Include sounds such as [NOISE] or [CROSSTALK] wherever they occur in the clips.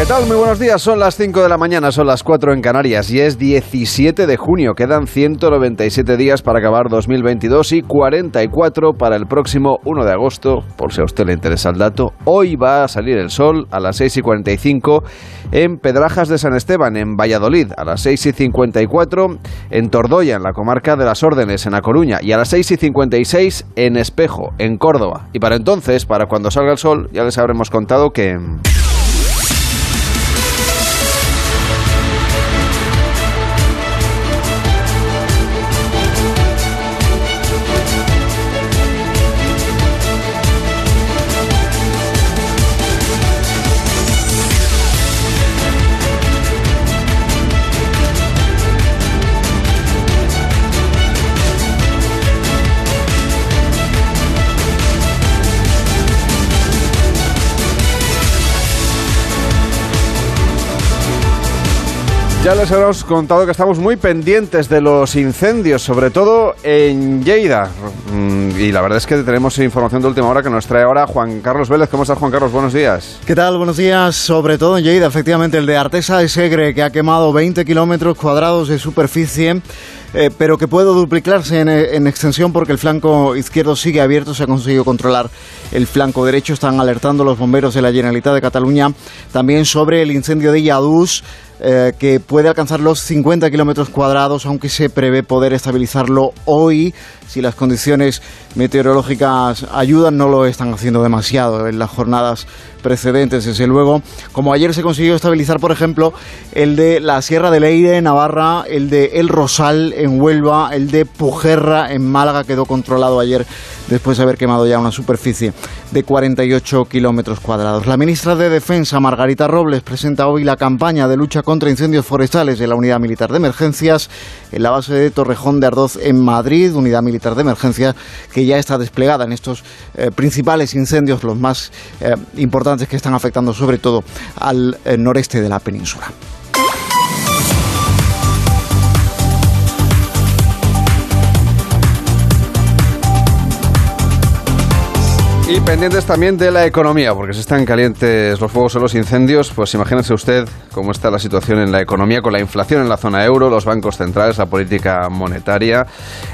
¿Qué tal? Muy buenos días. Son las 5 de la mañana, son las 4 en Canarias y es 17 de junio. Quedan 197 días para acabar 2022 y 44 para el próximo 1 de agosto. Por si a usted le interesa el dato, hoy va a salir el sol a las 6 y 45 en Pedrajas de San Esteban, en Valladolid, a las 6 y 54 en Tordoya, en la comarca de las Órdenes, en A Coruña, y a las 6 y 56 en Espejo, en Córdoba. Y para entonces, para cuando salga el sol, ya les habremos contado que... Ya les hemos contado que estamos muy pendientes de los incendios, sobre todo en Lleida. Mm, y la verdad es que tenemos información de última hora que nos trae ahora Juan Carlos Vélez. ¿Cómo estás, Juan Carlos? Buenos días. ¿Qué tal? Buenos días. Sobre todo en Lleida, efectivamente, el de Artesa de Segre, que ha quemado 20 kilómetros cuadrados de superficie. Eh, pero que puede duplicarse en, en, extensión porque el flanco izquierdo sigue abierto, se ha conseguido controlar el flanco derecho, están alertando los bomberos de la Generalitat de Cataluña también sobre el incendio de Yadús, eh, que puede alcanzar los 50 kilómetros cuadrados, aunque se prevé poder estabilizarlo hoy. Si las condiciones meteorológicas ayudan, no lo están haciendo demasiado en las jornadas precedentes, desde luego. Como ayer se consiguió estabilizar, por ejemplo, el de la Sierra de Leire en Navarra, el de El Rosal en Huelva, el de Pujerra en Málaga quedó controlado ayer después de haber quemado ya una superficie de 48 kilómetros cuadrados. La ministra de Defensa, Margarita Robles, presenta hoy la campaña de lucha contra incendios forestales de la Unidad Militar de Emergencias en la base de Torrejón de Ardoz en Madrid, Unidad Militar de Emergencia que ya está desplegada en estos eh, principales incendios, los más eh, importantes que están afectando sobre todo al eh, noreste de la península. Y pendientes también de la economía, porque se están calientes los fuegos o los incendios, pues imagínese usted cómo está la situación en la economía con la inflación en la zona euro, los bancos centrales, la política monetaria,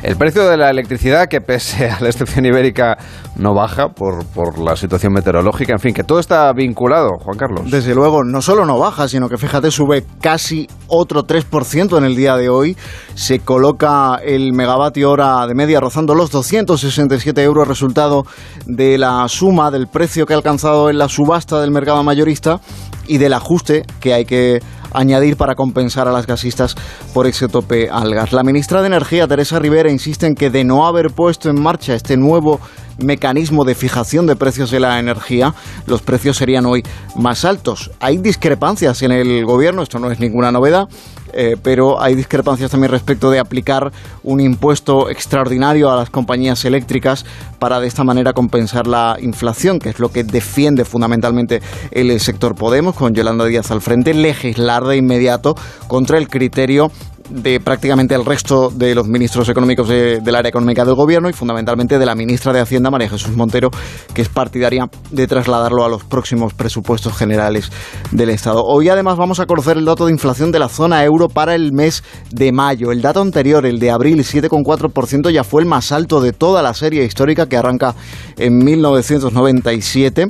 el precio de la electricidad que pese a la excepción ibérica no baja por, por la situación meteorológica, en fin, que todo está vinculado, Juan Carlos. Desde luego, no solo no baja, sino que fíjate, sube casi otro 3% en el día de hoy, se coloca el megavatio hora de media rozando los 267 euros, resultado de la suma del precio que ha alcanzado en la subasta del mercado mayorista y del ajuste que hay que añadir para compensar a las gasistas por ese tope al gas. La ministra de Energía, Teresa Rivera, insiste en que de no haber puesto en marcha este nuevo mecanismo de fijación de precios de la energía, los precios serían hoy más altos. Hay discrepancias en el gobierno, esto no es ninguna novedad. Eh, pero hay discrepancias también respecto de aplicar un impuesto extraordinario a las compañías eléctricas para de esta manera compensar la inflación, que es lo que defiende fundamentalmente el sector Podemos, con Yolanda Díaz al frente, legislar de inmediato contra el criterio de prácticamente el resto de los ministros económicos del área económica del gobierno y fundamentalmente de la ministra de Hacienda, María Jesús Montero, que es partidaria de trasladarlo a los próximos presupuestos generales del Estado. Hoy además vamos a conocer el dato de inflación de la zona euro para el mes de mayo. El dato anterior, el de abril, 7,4%, ya fue el más alto de toda la serie histórica que arranca en 1997.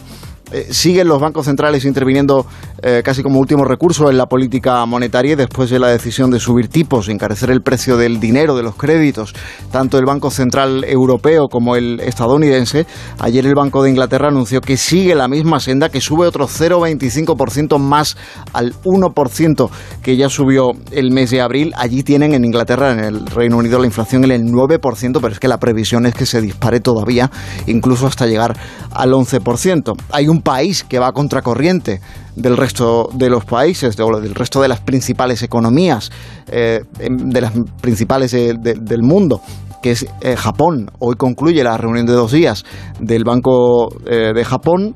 Eh, siguen los bancos centrales interviniendo eh, casi como último recurso en la política monetaria después de la decisión de subir tipos, encarecer el precio del dinero, de los créditos, tanto el Banco Central Europeo como el estadounidense. Ayer el Banco de Inglaterra anunció que sigue la misma senda, que sube otro 0,25% más al 1% que ya subió el mes de abril. Allí tienen en Inglaterra, en el Reino Unido, la inflación en el 9%, pero es que la previsión es que se dispare todavía, incluso hasta llegar al 11%. Hay un país que va a contracorriente del resto de los países, del resto de las principales economías, eh, de las principales del mundo que es eh, Japón. Hoy concluye la reunión de dos días del Banco eh, de Japón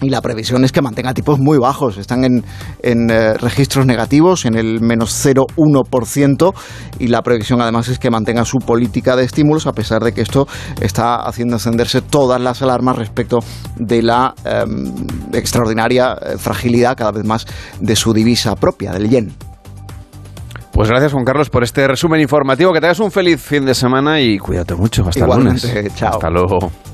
y la previsión es que mantenga tipos muy bajos. Están en, en eh, registros negativos, en el menos 0,1%, y la previsión además es que mantenga su política de estímulos, a pesar de que esto está haciendo encenderse todas las alarmas respecto de la em, extraordinaria eh, fragilidad cada vez más de su divisa propia, del yen. Pues gracias Juan Carlos por este resumen informativo. Que tengas un feliz fin de semana y cuídate mucho. Hasta Igualmente, lunes. chao. Hasta luego.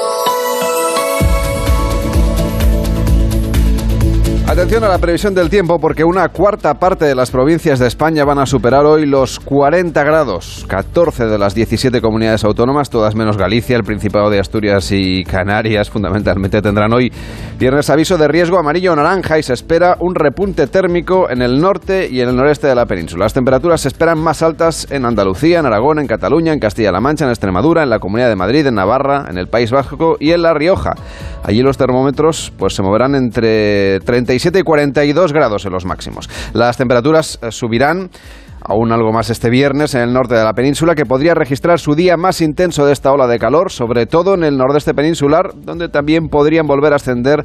Atención a la previsión del tiempo porque una cuarta parte de las provincias de España van a superar hoy los 40 grados. 14 de las 17 comunidades autónomas, todas menos Galicia, el Principado de Asturias y Canarias, fundamentalmente tendrán hoy viernes aviso de riesgo amarillo o naranja y se espera un repunte térmico en el norte y en el noreste de la península. Las temperaturas se esperan más altas en Andalucía, en Aragón, en Cataluña, en Castilla-La Mancha, en Extremadura, en la Comunidad de Madrid, en Navarra, en el País Vasco y en La Rioja. Allí los termómetros pues se moverán entre 37 y 42 grados en los máximos. Las temperaturas eh, subirán aún algo más este viernes en el norte de la península, que podría registrar su día más intenso de esta ola de calor, sobre todo en el nordeste peninsular, donde también podrían volver a ascender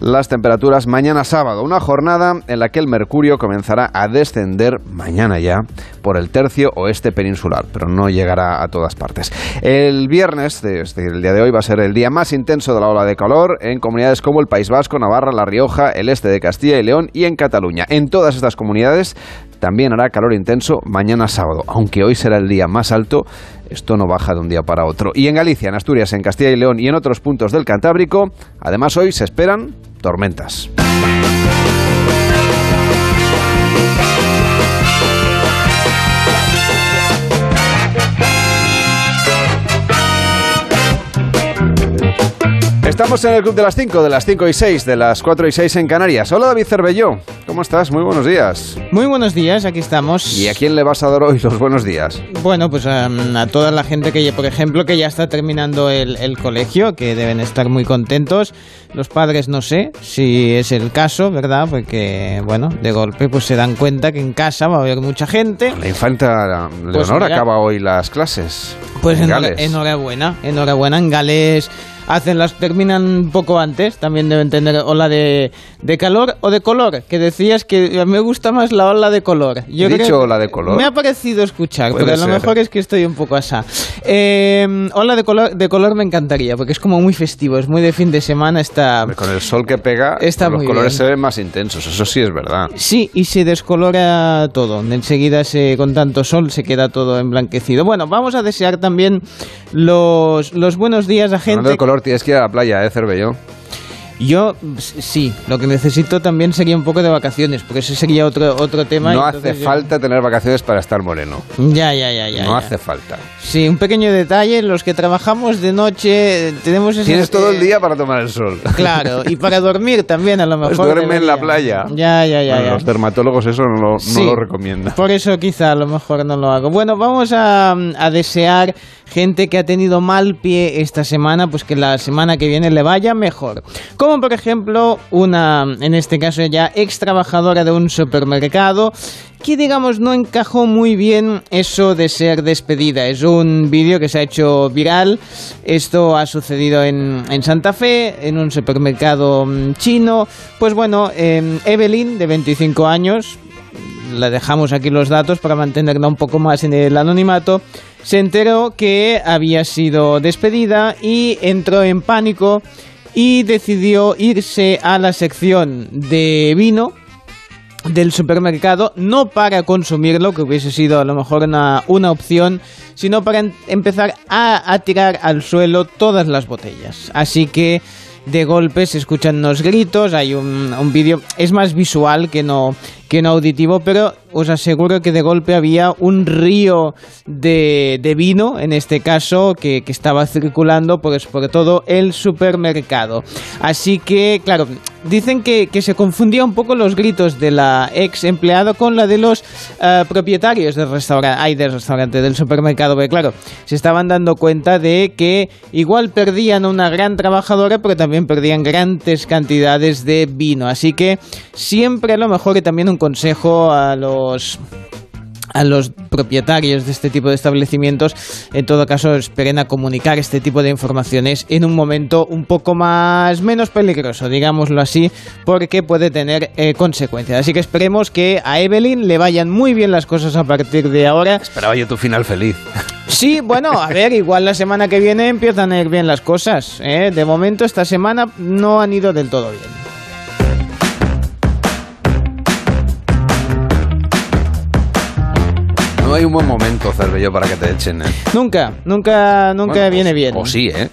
las temperaturas mañana sábado. Una jornada en la que el mercurio comenzará a descender mañana ya por el tercio oeste peninsular, pero no llegará a todas partes. El viernes, desde el día de hoy, va a ser el día más intenso de la ola de calor en comunidades como el País Vasco, Navarra, La Rioja, el este de Castilla y León y en Cataluña. En todas estas comunidades también hará calor intenso mañana sábado, aunque hoy será el día más alto. Esto no baja de un día para otro. Y en Galicia, en Asturias, en Castilla y León y en otros puntos del Cantábrico, además hoy se esperan tormentas. Estamos en el Club de las 5, de las 5 y 6, de las 4 y 6 en Canarias. Hola David Cervelló, ¿cómo estás? Muy buenos días. Muy buenos días, aquí estamos. ¿Y a quién le vas a dar hoy los buenos días? Bueno, pues a, a toda la gente que, por ejemplo, que ya está terminando el, el, colegio, que deben estar muy contentos. Los padres no sé si es el caso, ¿verdad? Porque, bueno, de golpe pues se dan cuenta que en casa va a haber mucha gente. La infanta Leonor pues acaba hoy las clases. Pues en Gales. enhorabuena, enhorabuena. En Gales hacen las terminan un poco antes, también deben tener ola de, de, calor o de color, que decías que me gusta más la ola de color. Yo ¿He dicho ola de color? Me ha parecido escuchar, pero a lo mejor es que estoy un poco asá. Eh, ola de color, de color me encantaría, porque es como muy festivo, es muy de fin de semana, está... Con el sol que pega, está los muy colores bien. se ven más intensos, eso sí es verdad. Sí, y se descolora todo. Enseguida, se, con tanto sol, se queda todo emblanquecido. Bueno, vamos a desear también los, los buenos días a gente... Color, que ir a la playa, ¿eh, Cervelló? Yo sí, lo que necesito también sería un poco de vacaciones, porque ese sería otro otro tema. No hace yo... falta tener vacaciones para estar moreno. Ya, ya, ya, ya. No ya. hace falta. Sí, un pequeño detalle, los que trabajamos de noche tenemos ese... Tienes todo el día para tomar el sol. Claro, y para [LAUGHS] dormir también a lo mejor. Pues duerme en la playa. Ya, ya, ya. Bueno, ya. Los dermatólogos eso no lo, Sí, no lo recomiendan. Por eso quizá a lo mejor no lo hago. Bueno, vamos a, a, desear gente que ha tenido mal pie esta semana, pues que la semana que viene le vaya mejor. Como por ejemplo una, en este caso ya ex trabajadora de un supermercado que digamos no encajó muy bien eso de ser despedida. Es un vídeo que se ha hecho viral. Esto ha sucedido en, en Santa Fe, en un supermercado mm, chino. Pues bueno, eh, Evelyn, de 25 años, le dejamos aquí los datos para mantenerla un poco más en el anonimato, se enteró que había sido despedida y entró en pánico y decidió irse a la sección de vino del supermercado, no para consumirlo, que hubiese sido a lo mejor una, una opción, sino para em empezar a, a tirar al suelo todas las botellas. Así que de golpe se escuchan unos gritos, hay un, un vídeo, es más visual que no, que no auditivo, pero os aseguro que de golpe había un río de, de vino, en este caso, que, que, estaba circulando pues, por todo el supermercado. Así que, claro, dicen que, que, se confundía un poco los gritos de la ex empleada con la de los uh, propietarios del restaurante, ay, del restaurante, del supermercado, porque claro, se estaban dando cuenta de que igual perdían una gran trabajadora, pero también perdían grandes cantidades de vino. Así que siempre a lo mejor y también un consejo a los a los propietarios de este tipo de establecimientos, en todo caso, esperen a comunicar este tipo de informaciones en un momento un poco más menos peligroso, digámoslo así, porque puede tener eh, consecuencias. Así que esperemos que a Evelyn le vayan muy bien las cosas a partir de ahora. Esperaba yo tu final feliz. Sí, bueno, a [LAUGHS] ver, igual la semana que viene empiezan a ir bien las cosas. ¿eh? De momento, esta semana no han ido del todo bien. No hay un buen momento, Cervello, para que te echen. ¿eh? Nunca, nunca, nunca viene bien. O sí, ¿eh?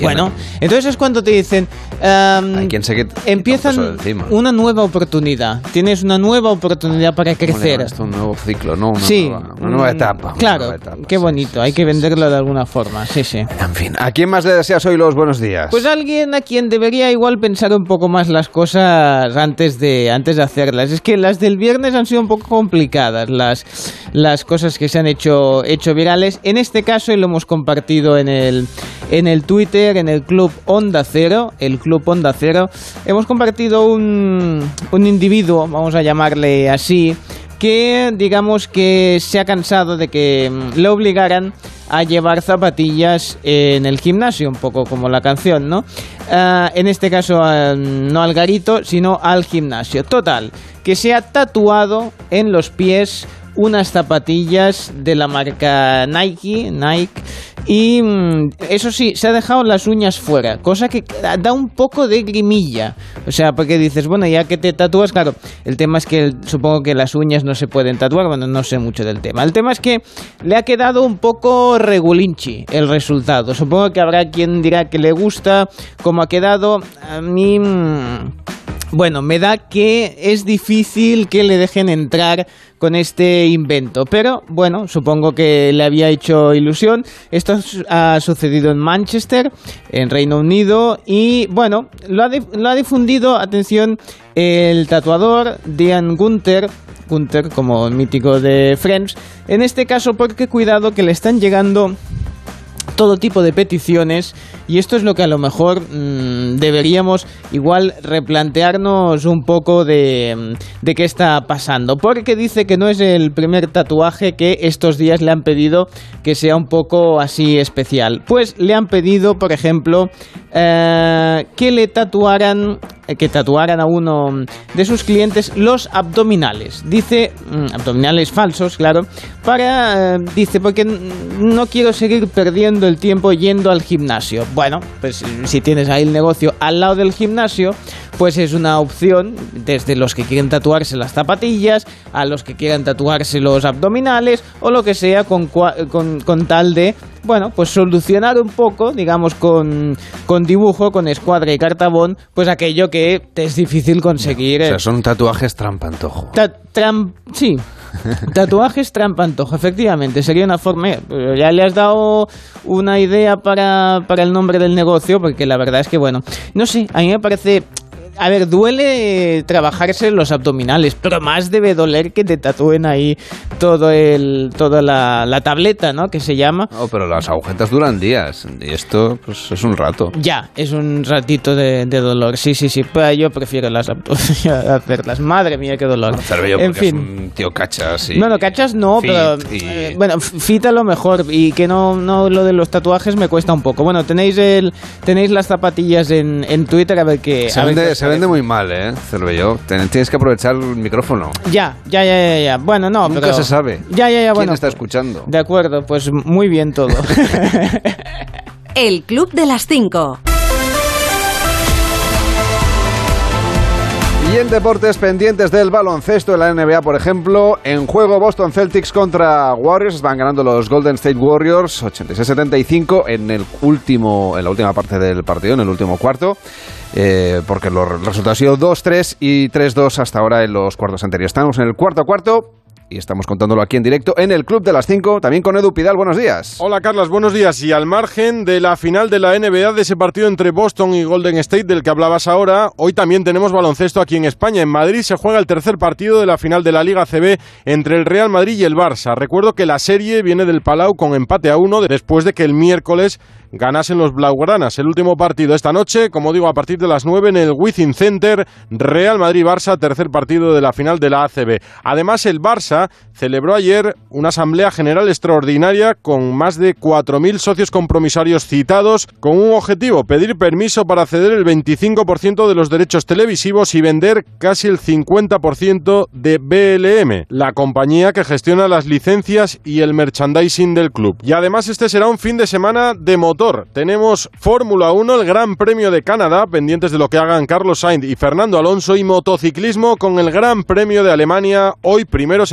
Bueno, entonces es cuando te dicen, um, quien se que empiezan una nueva oportunidad, tienes una nueva oportunidad para crecer. Esto un nuevo ciclo, ¿no? Una sí, nueva, una nueva etapa. Claro, qué bonito, hay que venderlo de alguna forma, sí, sí. En fin, ¿a quién más le deseas hoy los buenos días? Pues alguien a quien debería igual pensar un poco más las cosas antes de, antes de hacerlas. Es que las del viernes han sido un poco complicadas, las, las cosas que se han hecho, hecho virales. En este caso, y lo hemos compartido en el, en el Twitter, en el Club Onda Cero, el Club Onda Cero, hemos compartido un, un individuo, vamos a llamarle así, que digamos que se ha cansado de que mm, le obligaran a llevar zapatillas en el gimnasio, un poco como la canción, ¿no? Ah, en este caso ah, no al garito, sino al gimnasio. Total, que se ha tatuado en los pies unas zapatillas de la marca Nike, Nike, y mm, eso sí, se ha dejado las uñas fuera, cosa que da un poco de grimilla. O sea, porque dices, bueno, ya que te tatúas, claro, el tema es que supongo que las uñas no se pueden tatuar, bueno, no sé mucho del tema. El tema es que le ha quedado un poco regulinchi el resultado. Supongo que habrá quien dirá que le gusta cómo ha quedado. A mí... Mm, bueno, me da que es difícil que le dejen entrar con este invento, pero bueno, supongo que le había hecho ilusión. Esto ha sucedido en Manchester, en Reino Unido, y bueno, lo ha, difundido, atención, el tatuador Diane Gunther, Gunther como mítico de Friends, en este caso porque cuidado que le están llegando todo tipo de peticiones y esto es lo que a lo mejor mm, deberíamos igual replantearnos un poco de, mm, de qué está pasando. Porque dice que no es el primer tatuaje que estos días le han pedido que sea un poco así especial. Pues le han pedido, por ejemplo, eh, que le tatuaran eh, que tatuaran a uno de sus clientes los abdominales. Dice, mm, abdominales falsos, claro, para, eh, dice, porque no quiero seguir perdiendo el tiempo yendo al gimnasio. Bueno, pues si tienes ahí el negocio al lado del gimnasio, pues es una opción desde los que quieren tatuarse las zapatillas, a los que quieran tatuarse los abdominales o lo que sea con, con, con tal de bueno, pues solucionar un poco, digamos, con, con dibujo, con escuadra y cartabón, pues aquello que te es difícil conseguir. o sea, son tatuajes trampantojo. sí, [LAUGHS] tatuajes trampantojo, efectivamente, sería una forma... Ya le has dado una idea para, para el nombre del negocio, porque la verdad es que, bueno, no sé, a mí me parece a ver, duele trabajarse los abdominales, pero más debe doler que te tatúen ahí todo el, toda la, tableta, ¿no? Que se llama. No, pero las agujetas duran días y esto, pues, es un rato. Ya, es un ratito de, dolor. Sí, sí, sí. Pues yo prefiero las [LAUGHS] hacerlas. Madre mía, qué dolor. en fin. tío cachas. Y, no, no, cachas no, pero. Eh, bueno, fita lo mejor y que no, no lo de los tatuajes me cuesta un poco. Bueno, tenéis el tenéis las zapatillas en, en Twitter a ver qué. Se, vende, se vende muy mal, ¿eh? Cervello. Tienes que aprovechar el micrófono. Ya, ya, ya, ya. ya. Bueno, no, Nunca se sabe. Ya, ya, ya. ¿Quién está escuchando? De acuerdo, pues muy bien todo. [LAUGHS] [LAUGHS] el Club de las Cinco. Y en deportes pendientes del baloncesto de la NBA, por ejemplo, en juego Boston Celtics contra Warriors, van ganando los Golden State Warriors 86-75 en el último, en la última parte del partido, en el último cuarto. Eh, porque los resultados han sido 2-3 y 3-2 hasta ahora en los cuartos anteriores. Estamos en el cuarto cuarto y estamos contándolo aquí en directo en el Club de las 5, también con Edu Pidal. Buenos días. Hola, Carlos, buenos días. Y al margen de la final de la NBA, de ese partido entre Boston y Golden State del que hablabas ahora, hoy también tenemos baloncesto aquí en España. En Madrid se juega el tercer partido de la final de la Liga CB entre el Real Madrid y el Barça. Recuerdo que la serie viene del Palau con empate a uno después de que el miércoles ganasen los Blaugranas. El último partido esta noche, como digo, a partir de las 9 en el Wizzing Center, Real Madrid-Barça, tercer partido de la final de la ACB. Además, el Barça Canadá, celebró ayer una asamblea general extraordinaria con más de 4.000 socios compromisarios citados, con un objetivo, pedir permiso para ceder el 25% de los derechos televisivos y vender casi el 50% de BLM, la compañía que gestiona las licencias y el merchandising del club. Y además este será un fin de semana de motor. Tenemos Fórmula 1, el Gran Premio de Canadá, pendientes de lo que hagan Carlos Sainz y Fernando Alonso, y motociclismo con el Gran Premio de Alemania, hoy primeros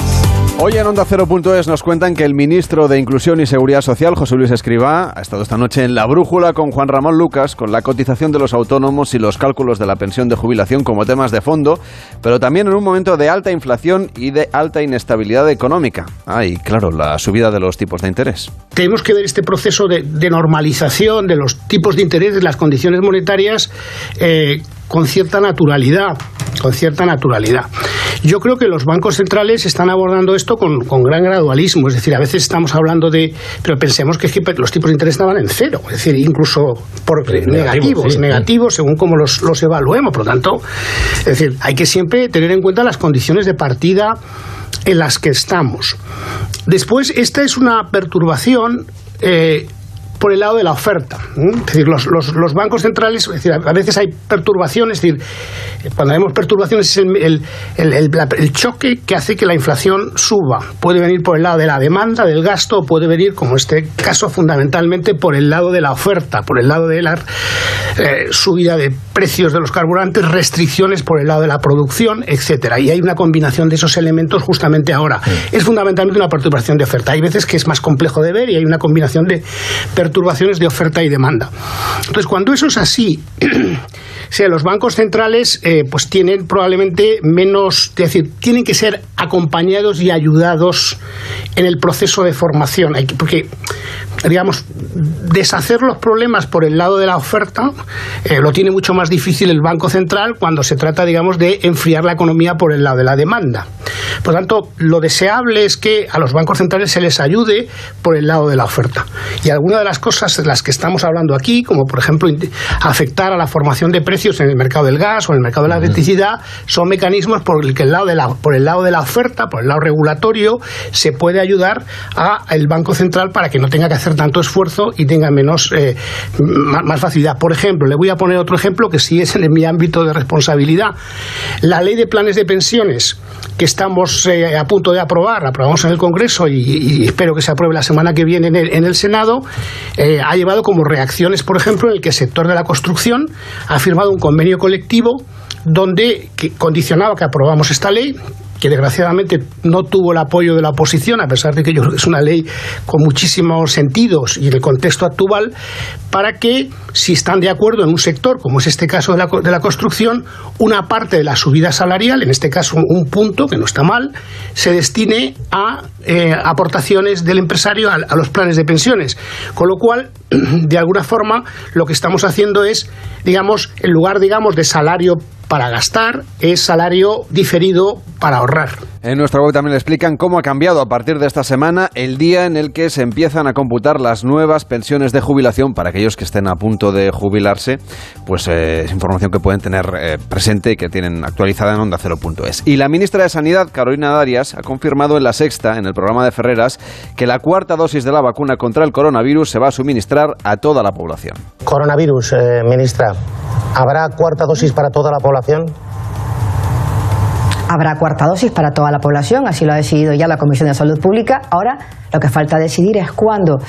Hoy en Onda Cero.es nos cuentan que el ministro de Inclusión y Seguridad Social, José Luis Escribá, ha estado esta noche en La Brújula con Juan Ramón Lucas, con la cotización de los autónomos y los cálculos de la pensión de jubilación como temas de fondo, pero también en un momento de alta inflación y de alta inestabilidad económica. Ah, y claro, la subida de los tipos de interés. Tenemos que ver este proceso de, normalización de los tipos de interés, de las condiciones monetarias, eh, con cierta naturalidad, con cierta naturalidad. Yo creo que los bancos centrales están abordando esto con, con gran gradualismo, es decir, a veces estamos hablando de, pero pensemos que, los tipos de interés estaban en cero, es decir, incluso por negativos, sí, negativos según cómo los, los evaluemos, por lo tanto, es decir, hay que siempre tener en cuenta las condiciones de partida en las que estamos. Después, esta es una perturbación eh, por el lado de la oferta. ¿m? Es decir, los, los- los bancos centrales, es decir, a veces hay perturbaciones, es decir, eh, cuando vemos perturbaciones es el, el- el- el- choque que hace que la inflación suba. Puede venir por el lado de la demanda, del gasto, o puede venir, como este caso, fundamentalmente por el lado de la oferta, por el lado de la eh, subida de precios de los carburantes, restricciones por el lado de la producción, etcétera. Y hay una combinación de esos elementos justamente ahora. Es fundamentalmente una perturbación de oferta. Hay veces que es más complejo de ver y hay una combinación de perturbaciones de oferta y demanda. Entonces, cuando eso es así, [CLEARS THROAT] sea, los bancos centrales eh, pues tienen probablemente menos, es decir, tienen que ser acompañados y ayudados en el proceso de formación, porque digamos deshacer los problemas por el lado de la oferta eh, lo tiene mucho más difícil el banco central cuando se trata, digamos, de enfriar la economía por el lado de la demanda. Por tanto, lo deseable es que a los bancos centrales se les ayude por el lado de la oferta. Y algunas de las cosas de las que estamos hablando aquí, como por ejemplo afectar a la formación de precios en el mercado del gas o en el mercado de la electricidad, son mecanismos por el que el lado de la, por el lado de la oferta, por el lado regulatorio, se puede ayudar al Banco Central para que no tenga que hacer tanto esfuerzo y tenga menos eh, más facilidad. Por ejemplo, le voy a poner otro ejemplo que sí es en mi ámbito de responsabilidad. La ley de planes de pensiones que estamos eh, a punto de aprobar, aprobamos en el Congreso y, y espero que se apruebe la semana que viene en el, en el Senado, eh, ha llevado como reacciones, por ejemplo, en el que el sector de la construcción ha firmado un convenio colectivo donde condicionaba que aprobamos esta ley que desgraciadamente no tuvo el apoyo de la oposición, a pesar de que yo creo que es una ley con muchísimos sentidos y en el contexto actual, para que, si están de acuerdo en un sector, como es este caso de la, de la construcción, una parte de la subida salarial, en este caso un, un punto, que no está mal, se destine a eh, aportaciones del empresario a, a los planes de pensiones. Con lo cual, [CLEARS THROAT] de alguna forma, lo que estamos haciendo es, digamos, en lugar, digamos, de salario para gastar, es salario diferido para ahorrar. En nuestra web también le explican cómo ha cambiado a partir de esta semana el día en el que se empiezan a computar las nuevas pensiones de jubilación para aquellos que estén a punto de jubilarse. Pues eh, es información que pueden tener eh, presente y que tienen actualizada en onda cero.es. Y la ministra de Sanidad, Carolina Darias, ha confirmado en la sexta, en el programa de Ferreras, que la cuarta dosis de la vacuna contra el coronavirus se va a suministrar a toda la población. Coronavirus, eh, ministra. ¿Habrá cuarta dosis para toda la población? Habrá cuarta dosis para toda la población, así lo ha decidido ya la Comisión de Salud Pública. Ahora lo que falta decidir es cuándo.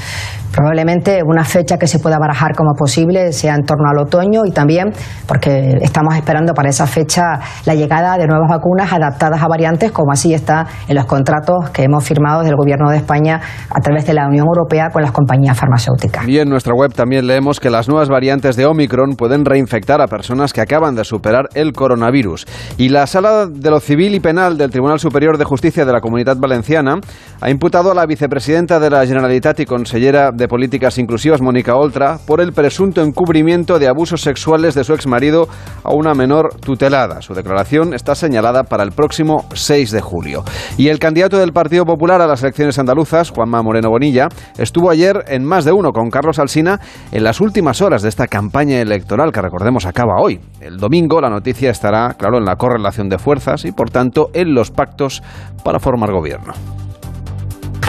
Probablemente una fecha que se pueda barajar como posible sea en torno al otoño y también porque estamos esperando para esa fecha la llegada de nuevas vacunas adaptadas a variantes, como así está en los contratos que hemos firmado desde el Gobierno de España a través de la Unión Europea con las compañías farmacéuticas. Y en nuestra web también leemos que las nuevas variantes de Omicron pueden reinfectar a personas que acaban de superar el coronavirus. Y la Sala de lo Civil y Penal del Tribunal Superior de Justicia de la Comunidad Valenciana ha imputado a la vicepresidenta de la Generalitat y consellera de Políticas Inclusivas, Mónica Oltra, por el presunto encubrimiento de abusos sexuales de su exmarido a una menor tutelada. Su declaración está señalada para el próximo 6 de julio. Y el candidato del Partido Popular a las elecciones andaluzas, Juanma Moreno Bonilla, estuvo ayer en más de uno con Carlos Alsina en las últimas horas de esta campaña electoral que recordemos acaba hoy. El domingo la noticia estará, claro, en la correlación de fuerzas y por tanto en los pactos para formar gobierno.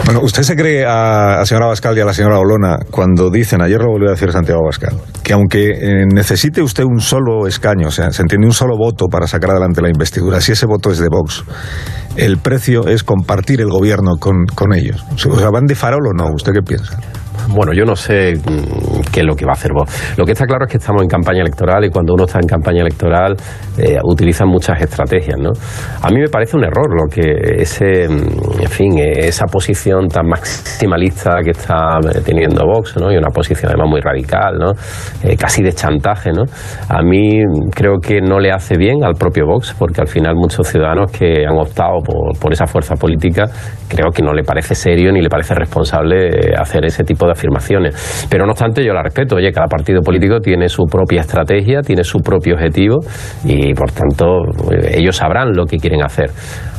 Bueno, ¿usted se cree a la señora Bascal y a la señora Olona cuando dicen, ayer lo volvió a decir Santiago Bascal, que aunque eh, necesite usted un solo escaño, o sea, se entiende un solo voto para sacar adelante la investidura, si ese voto es de Vox, el precio es compartir el gobierno con, con ellos? O sea, ¿van de farol o no? ¿Usted qué piensa? Bueno, yo no sé mm, qué es lo que va a hacer vos. Lo que está claro es que estamos en campaña electoral y cuando uno está en campaña electoral eh, utilizan muchas estrategias, ¿no? A mí me parece un error lo que ese, mm, en fin, eh, esa posición tan maximalista que está eh, teniendo Vox, ¿no? Y una posición además muy radical, ¿no? casi de chantaje, ¿no? A mí creo que no le hace bien al propio Vox porque al final muchos ciudadanos que han optado por, por esa fuerza política creo que no le parece serio ni le parece responsable hacer ese tipo de afirmaciones. Pero no obstante, yo la respeto. Oye, cada partido político tiene su propia estrategia, tiene su propio objetivo y, por tanto, ellos sabrán lo que quieren hacer.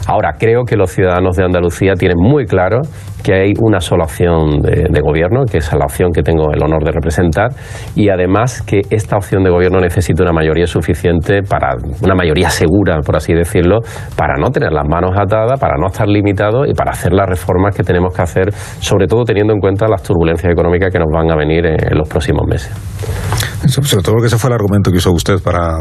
Ahora, creo que los ciudadanos de Andalucía tienen muy claro que hay una sola opción de, gobierno, que es la opción que tengo el honor de representar, y además que esta opción de gobierno necesita una mayoría suficiente para, una mayoría segura, por así decirlo, para no tener las manos atadas, para no estar limitado y para hacer las reformas que tenemos que hacer, sobre todo teniendo en cuenta las turbulencias económicas que nos van a venir en, los próximos meses. Sobre todo porque ese fue el argumento que usó usted para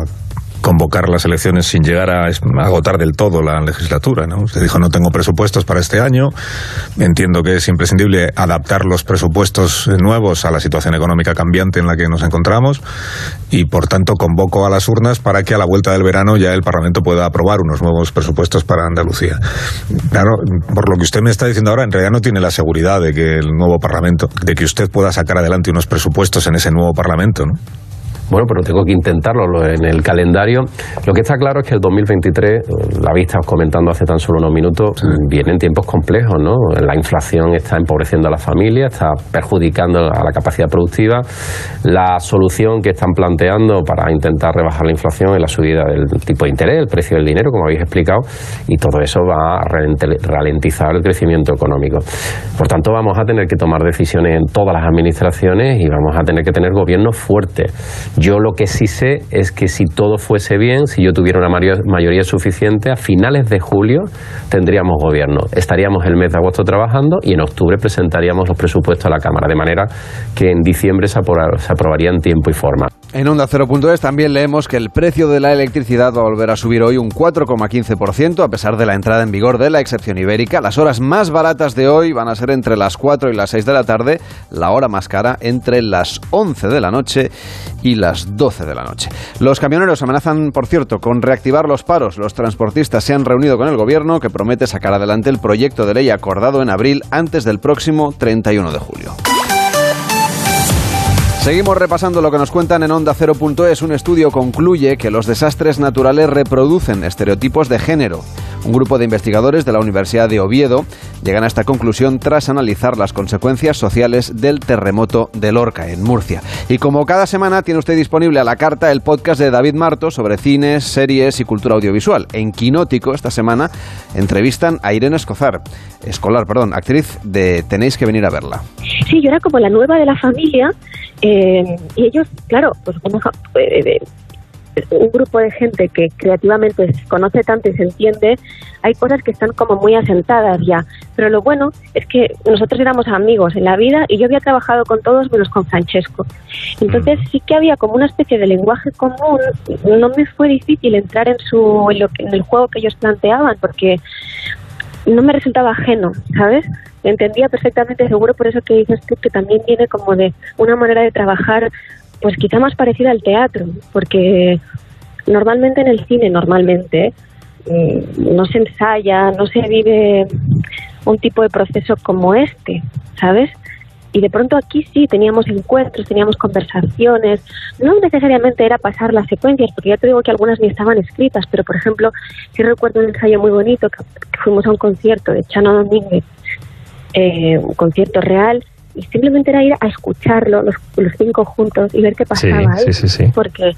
convocar las elecciones sin llegar a agotar del todo la legislatura. ¿no? Usted dijo no tengo presupuestos para este año. Entiendo que es imprescindible adaptar los presupuestos nuevos a la situación económica cambiante en la que nos encontramos y por tanto convoco a las urnas para que a la vuelta del verano ya el Parlamento pueda aprobar unos nuevos presupuestos para Andalucía. Claro, por lo que usted me está diciendo ahora, en realidad no tiene la seguridad de que el nuevo Parlamento, de que usted pueda sacar adelante unos presupuestos en ese nuevo Parlamento, ¿no? Bueno, pero tengo que intentarlo en el calendario. Lo que está claro es que el 2023, la vista comentando hace tan solo unos minutos, vienen tiempos complejos, ¿no? La inflación está empobreciendo a la familia, está perjudicando a la capacidad productiva. La solución que están planteando para intentar rebajar la inflación es la subida del tipo de interés, el precio del dinero, como habéis explicado, y todo eso va a ralentizar el crecimiento económico. Por tanto, vamos a tener que tomar decisiones en todas las administraciones y vamos a tener que tener gobiernos fuertes yo lo que sí sé es que si todo fuese bien, si yo tuviera una mayoría suficiente, a finales de julio tendríamos gobierno. Estaríamos el mes de agosto trabajando y en octubre presentaríamos los presupuestos a la Cámara, de manera que en diciembre se, aprobaría en tiempo y forma. En Onda 0.es también leemos que el precio de la electricidad va a volver a subir hoy un 4,15% a pesar de la entrada en vigor de la excepción ibérica. Las horas más baratas de hoy van a ser entre las 4 y las 6 de la tarde, la hora más cara entre las 11 de la noche y las 12 de la noche. Los camioneros amenazan, por cierto, con reactivar los paros. Los transportistas se han reunido con el gobierno que promete sacar adelante el proyecto de ley acordado en abril antes del próximo 31 de julio. Seguimos repasando lo que nos cuentan en Onda 0.es. Un estudio concluye que los desastres naturales reproducen estereotipos de género. Un grupo de investigadores de la Universidad de Oviedo llegan a esta conclusión tras analizar las consecuencias sociales del terremoto de Lorca, en Murcia. Y como cada semana tiene usted disponible a la carta el podcast de David Marto sobre cines, series y cultura audiovisual. En Quinótico, esta semana, entrevistan a Irene Escozar, escolar, perdón, actriz de Tenéis que venir a verla. Sí, yo era como la nueva de la familia eh, y ellos, claro, pues eh, un grupo de gente que creativamente se conoce tanto y se entiende, hay cosas que están como muy asentadas ya. Pero lo bueno es que nosotros éramos amigos en la vida y yo había trabajado con todos menos con Francesco. Entonces mm. sí que había como una especie de lenguaje común. No me fue difícil entrar en, su, en, lo en el juego que ellos planteaban porque no me resultaba ajeno, ¿sabes? Entendía perfectamente, seguro por eso que dices tú, que también viene como de una manera de trabajar pues quizá más parecida al teatro, porque normalmente en el cine, normalmente, mm, no se ensaya, no se vive un tipo de proceso como este, ¿sabes? Y de pronto aquí sí teníamos encuentros, teníamos conversaciones. No necesariamente era pasar las secuencias, porque ya te digo que algunas ni estaban escritas, pero por ejemplo, sí recuerdo un ensayo muy bonito que, fuimos a un concierto de Chano Domínguez, eh, un concierto real, y simplemente era ir a escucharlo, los, los cinco juntos, y ver qué pasaba ahí. sí, sí, sí. Porque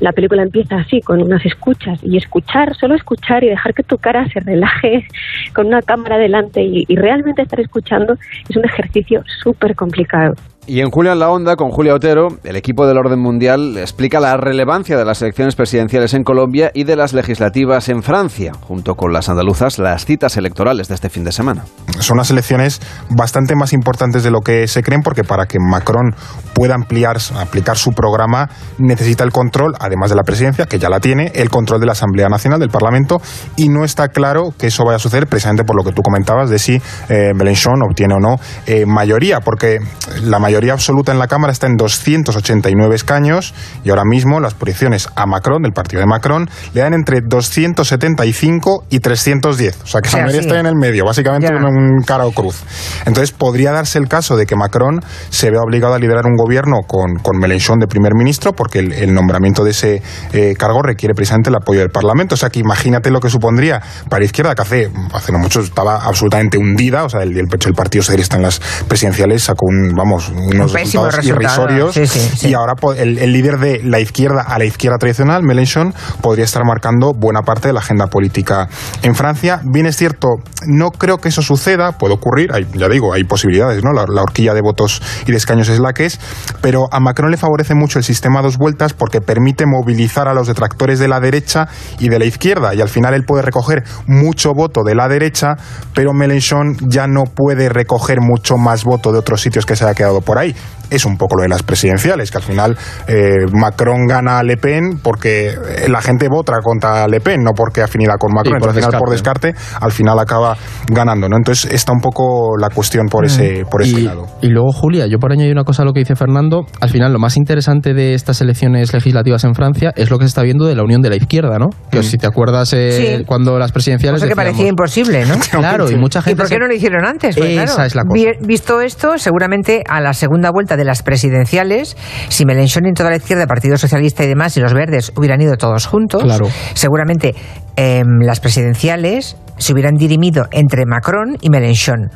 la película empieza así, con unas escuchas, y escuchar, solo escuchar y dejar que tu cara se relaje [LAUGHS] con una cámara delante y, y realmente estar escuchando es un ejercicio súper complicado. Y en Julia en la Onda, con Julia Otero, el equipo del orden mundial explica la relevancia de las elecciones presidenciales en Colombia y de las legislativas en Francia, junto con las andaluzas, las citas electorales de este fin de semana. Son las elecciones bastante más importantes de lo que se creen, porque para que Macron pueda ampliar, aplicar su programa, necesita el control, además de la presidencia, que ya la tiene, el control de la Asamblea Nacional, del Parlamento, y no está claro que eso vaya a suceder precisamente por lo que tú comentabas de si eh, Mélenchon obtiene o no eh, mayoría, porque la mayoría mayoría absoluta en la Cámara está en 289 escaños y ahora mismo las proyecciones a Macron, del partido de Macron, le dan entre 275 y 310. O sea que O sea, esa mayoría sí. está en el medio, básicamente Ya. un, cara o cruz. Entonces podría darse el caso de que Macron se vea obligado a liderar un gobierno con, con Mélenchon de primer ministro, porque el, el nombramiento de ese eh, cargo requiere precisamente el apoyo del Parlamento. O sea que imagínate lo que supondría para la izquierda, que hace, hace no mucho estaba absolutamente hundida, o sea, el, el, el Partido Socialista en las presidenciales sacó un, vamos, unos pésimo resultados resultado. irrisorios. Sí, sí, sí. Y ahora po- el, el líder de la izquierda a la izquierda tradicional, Mélenchon, podría estar marcando buena parte de la agenda política en Francia. Bien es cierto, no creo que eso suceda, puede ocurrir, hay- ya digo, hay posibilidades, ¿no? La, la horquilla de votos y de escaños es la que es, pero a Macron le favorece mucho el sistema a dos vueltas porque permite movilizar a los detractores de la derecha y de la izquierda, y al final él puede recoger mucho voto de la derecha, pero Mélenchon ya no puede recoger mucho más voto de otros sitios que se haya quedado por ahí. Es un poco lo de las presidenciales, que al final eh, Macron gana a Le Pen porque la gente vota contra Le Pen, no porque afinidad con Macron. Y por Entonces, al final, por descarte, al final acaba ganando. ¿no? Entonces está un poco la cuestión por ese, por ese y, lado. y luego, Julia, yo por añadir una cosa a lo que dice Fernando, al final lo más interesante de estas elecciones legislativas en Francia es lo que se está viendo de la unión de la izquierda, ¿no? Que si te acuerdas eh, Sí. cuando las presidenciales... Cosa que decíamos- parecía imposible, ¿no? [LAUGHS] Claro, y mucha gente... ¿Y por qué no lo hicieron antes? Pues Esa claro, es la cosa. vi- Visto esto, seguramente a la segunda vuelta de las presidenciales, si Mélenchon y toda la izquierda, Partido Socialista y demás, y los verdes hubieran ido todos juntos, Claro. seguramente em, las presidenciales se hubieran dirimido entre Macron y Mélenchon.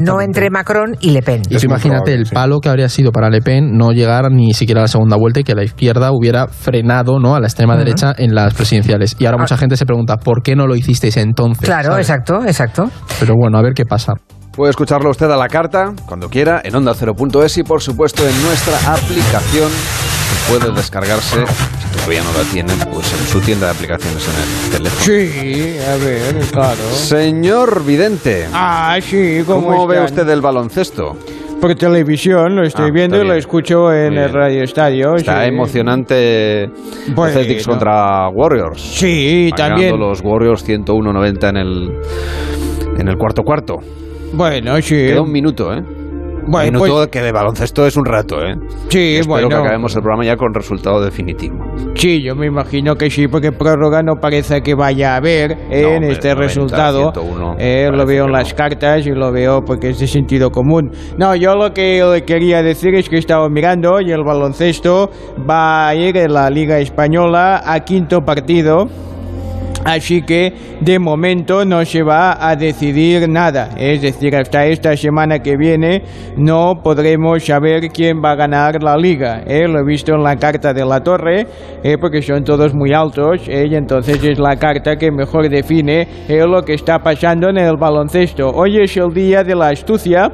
No entre Macron y Le Pen. Y tú imagínate el palo que habría sido para Le Pen no llegar ni siquiera a la segunda vuelta y que la izquierda hubiera frenado ¿no? a la extrema derecha en las presidenciales. Y ahora mucha gente se pregunta, ¿por qué no lo hicisteis entonces? Claro, ¿sabes? exacto, exacto. Pero bueno, a ver qué pasa. Puede escucharlo usted a la carta, cuando quiera, en onda0.es y por supuesto en nuestra aplicación que puede descargarse, si todavía no la tienen, pues en su tienda de aplicaciones en el teléfono. Sí, a ver, claro. Señor Vidente, Ah, sí, ¿cómo, ¿cómo ve usted el baloncesto? Por televisión, lo estoy Ah, viendo y lo escucho en el. Radio Estadio. Está sí. emocionante Bueno. Celtics contra Warriors. Sí, también. los Warriors 101-90 en el, en el cuarto cuarto. Bueno, sí. Queda un minuto, ¿eh? Bueno, minuto pues- que de baloncesto es un rato, ¿eh? Sí, Espero bueno. que acabemos el programa ya con resultado definitivo. Sí, yo me imagino que sí, porque prórroga no parece que vaya a haber eh, en hombre, este 90, resultado. 101, Eh, lo veo en las cartas y lo veo porque es de sentido común. No, yo lo que le quería decir es que he estado mirando y el baloncesto va a ir en la Liga Española a quinto partido. Así que de momento no se va a decidir nada. Es decir, hasta esta semana que viene no podremos saber quién va a ganar la liga. ¿eh? Lo he visto en la carta de la torre, ¿eh? porque son todos muy altos, ¿eh? y entonces es la carta que mejor define ¿eh? lo que está pasando en el baloncesto. Hoy es el día de la astucia.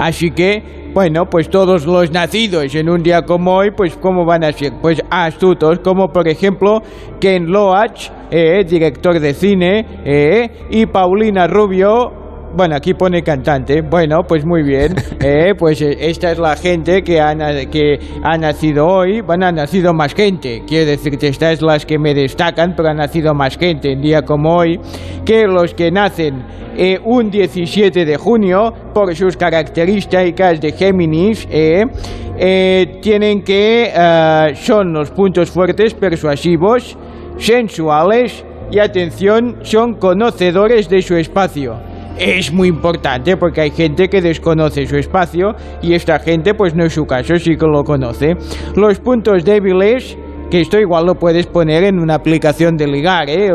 Así que, bueno, pues todos los nacidos en un día como hoy, pues ¿cómo van a ser? Pues astutos, como por ejemplo Ken Loach, eh, director de cine, eh, y Paulina Rubio, bueno, aquí pone cantante. Bueno, pues muy bien. [LAUGHS] Eh, pues eh, esta es la gente que ha, que ha nacido hoy. Bueno, ha nacido más gente. Quiero decirte, estas es las que me destacan, pero ha nacido más gente en día como hoy que los que nacen eh, un 17 de junio por sus características de Géminis. eh, eh, tienen que eh, son los puntos fuertes persuasivos, sensuales y atención, son conocedores de su espacio es muy importante porque hay gente que desconoce su espacio y esta gente pues no es su caso, sí que lo conoce. Los puntos débiles que esto igual lo puedes poner en una aplicación de ligar, ¿eh?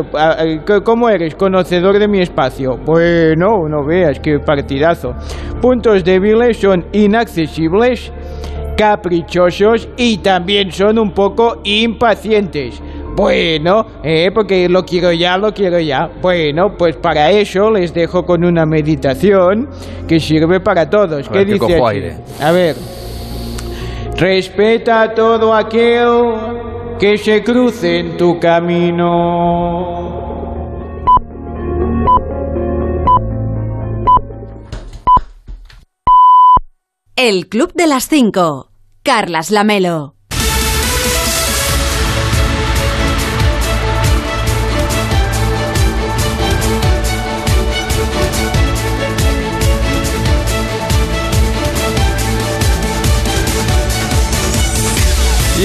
¿Cómo eres? ¿Conocedor de mi espacio? Bueno, no veas, qué partidazo. Puntos débiles son inaccesibles, caprichosos y también son un poco impacientes. Bueno, eh, porque lo quiero ya, lo quiero ya. Bueno, pues para eso les dejo con una meditación que sirve para todos. A ¿Qué ver, que dice cojo así? aire. A ver. Respeta a todo aquel que se cruce en tu camino. El Club de las 5. Carlas Lamelo.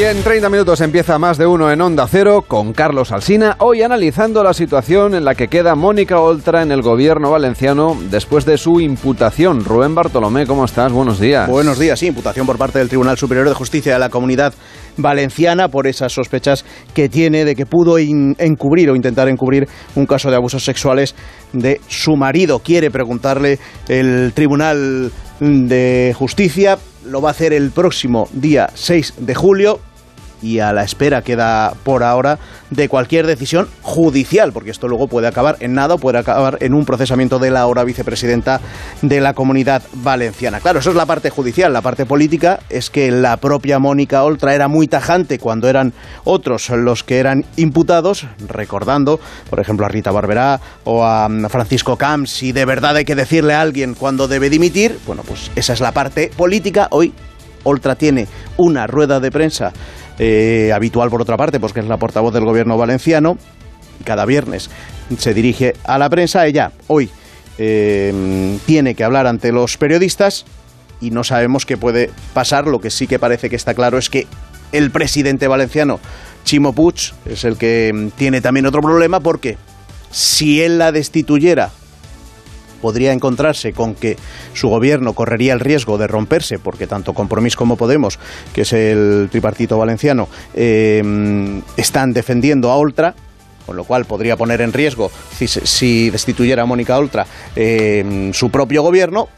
Y en 30 minutos empieza más de uno en Onda Cero con Carlos Alsina, hoy analizando la situación en la que queda Mónica Oltra en el gobierno valenciano después de su imputación. Rubén Bartolomé, ¿cómo estás? Buenos días. Buenos días, sí, imputación por parte del Tribunal Superior de Justicia de la Comunidad Valenciana por esas sospechas que tiene de que pudo encubrir o intentar encubrir un caso de abusos sexuales de su marido. Quiere preguntarle el Tribunal de Justicia, lo va a hacer el próximo día 6 de julio y a la espera queda por ahora de cualquier decisión judicial, porque esto luego puede acabar en nada puede acabar en un procesamiento de la ahora vicepresidenta de la comunidad valenciana. Claro, eso es la parte judicial. La parte política es que la propia Mónica Oltra era muy tajante cuando eran otros los que eran imputados, recordando, por ejemplo, a Rita Barberá o a Francisco Camps, si de verdad hay que decirle a alguien cuándo debe dimitir, bueno, pues esa es la parte política. Hoy Oltra tiene una rueda de prensa eh, habitual por otra parte, pues que es la portavoz del gobierno valenciano. Cada viernes se dirige a la prensa. Ella hoy eh, tiene que hablar ante los periodistas y no sabemos qué puede pasar. Lo que sí que parece que está claro es que el presidente valenciano, Chimo Puig, es el que mm, tiene también otro problema porque si él la destituyera podría encontrarse con que su gobierno correría el riesgo de romperse, porque tanto Compromís como Podemos, que es el tripartito valenciano, eh, están defendiendo a Oltra, con lo cual podría poner en riesgo, si, destituyera a Mónica Oltra, eh, su propio gobierno.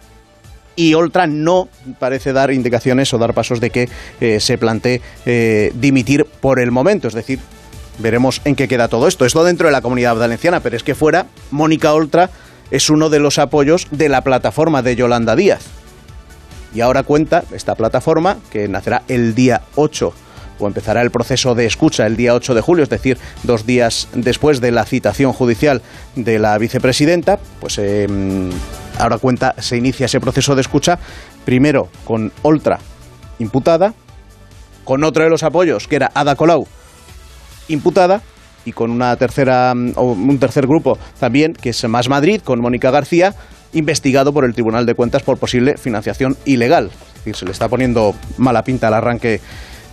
Y Oltra no parece dar indicaciones o dar pasos de que eh, se plantee dimitir por el momento. Es decir, veremos en qué queda todo esto. Esto dentro de la comunidad valenciana, pero es que fuera, Mónica Oltra es uno de los apoyos de la plataforma de Yolanda Díaz. Y ahora cuenta esta plataforma, que nacerá el día 8, o empezará el proceso de escucha el día 8 de julio, es decir, dos días después de la citación judicial de la vicepresidenta, pues eh, ahora cuenta, se inicia ese proceso de escucha, primero con Oltra imputada, con otro de los apoyos, que era Ada Colau, imputada, y con una tercera o un tercer grupo también que es Más Madrid con Mónica García investigado por el Tribunal de Cuentas por posible financiación ilegal. Es decir, se le está poniendo mala pinta al arranque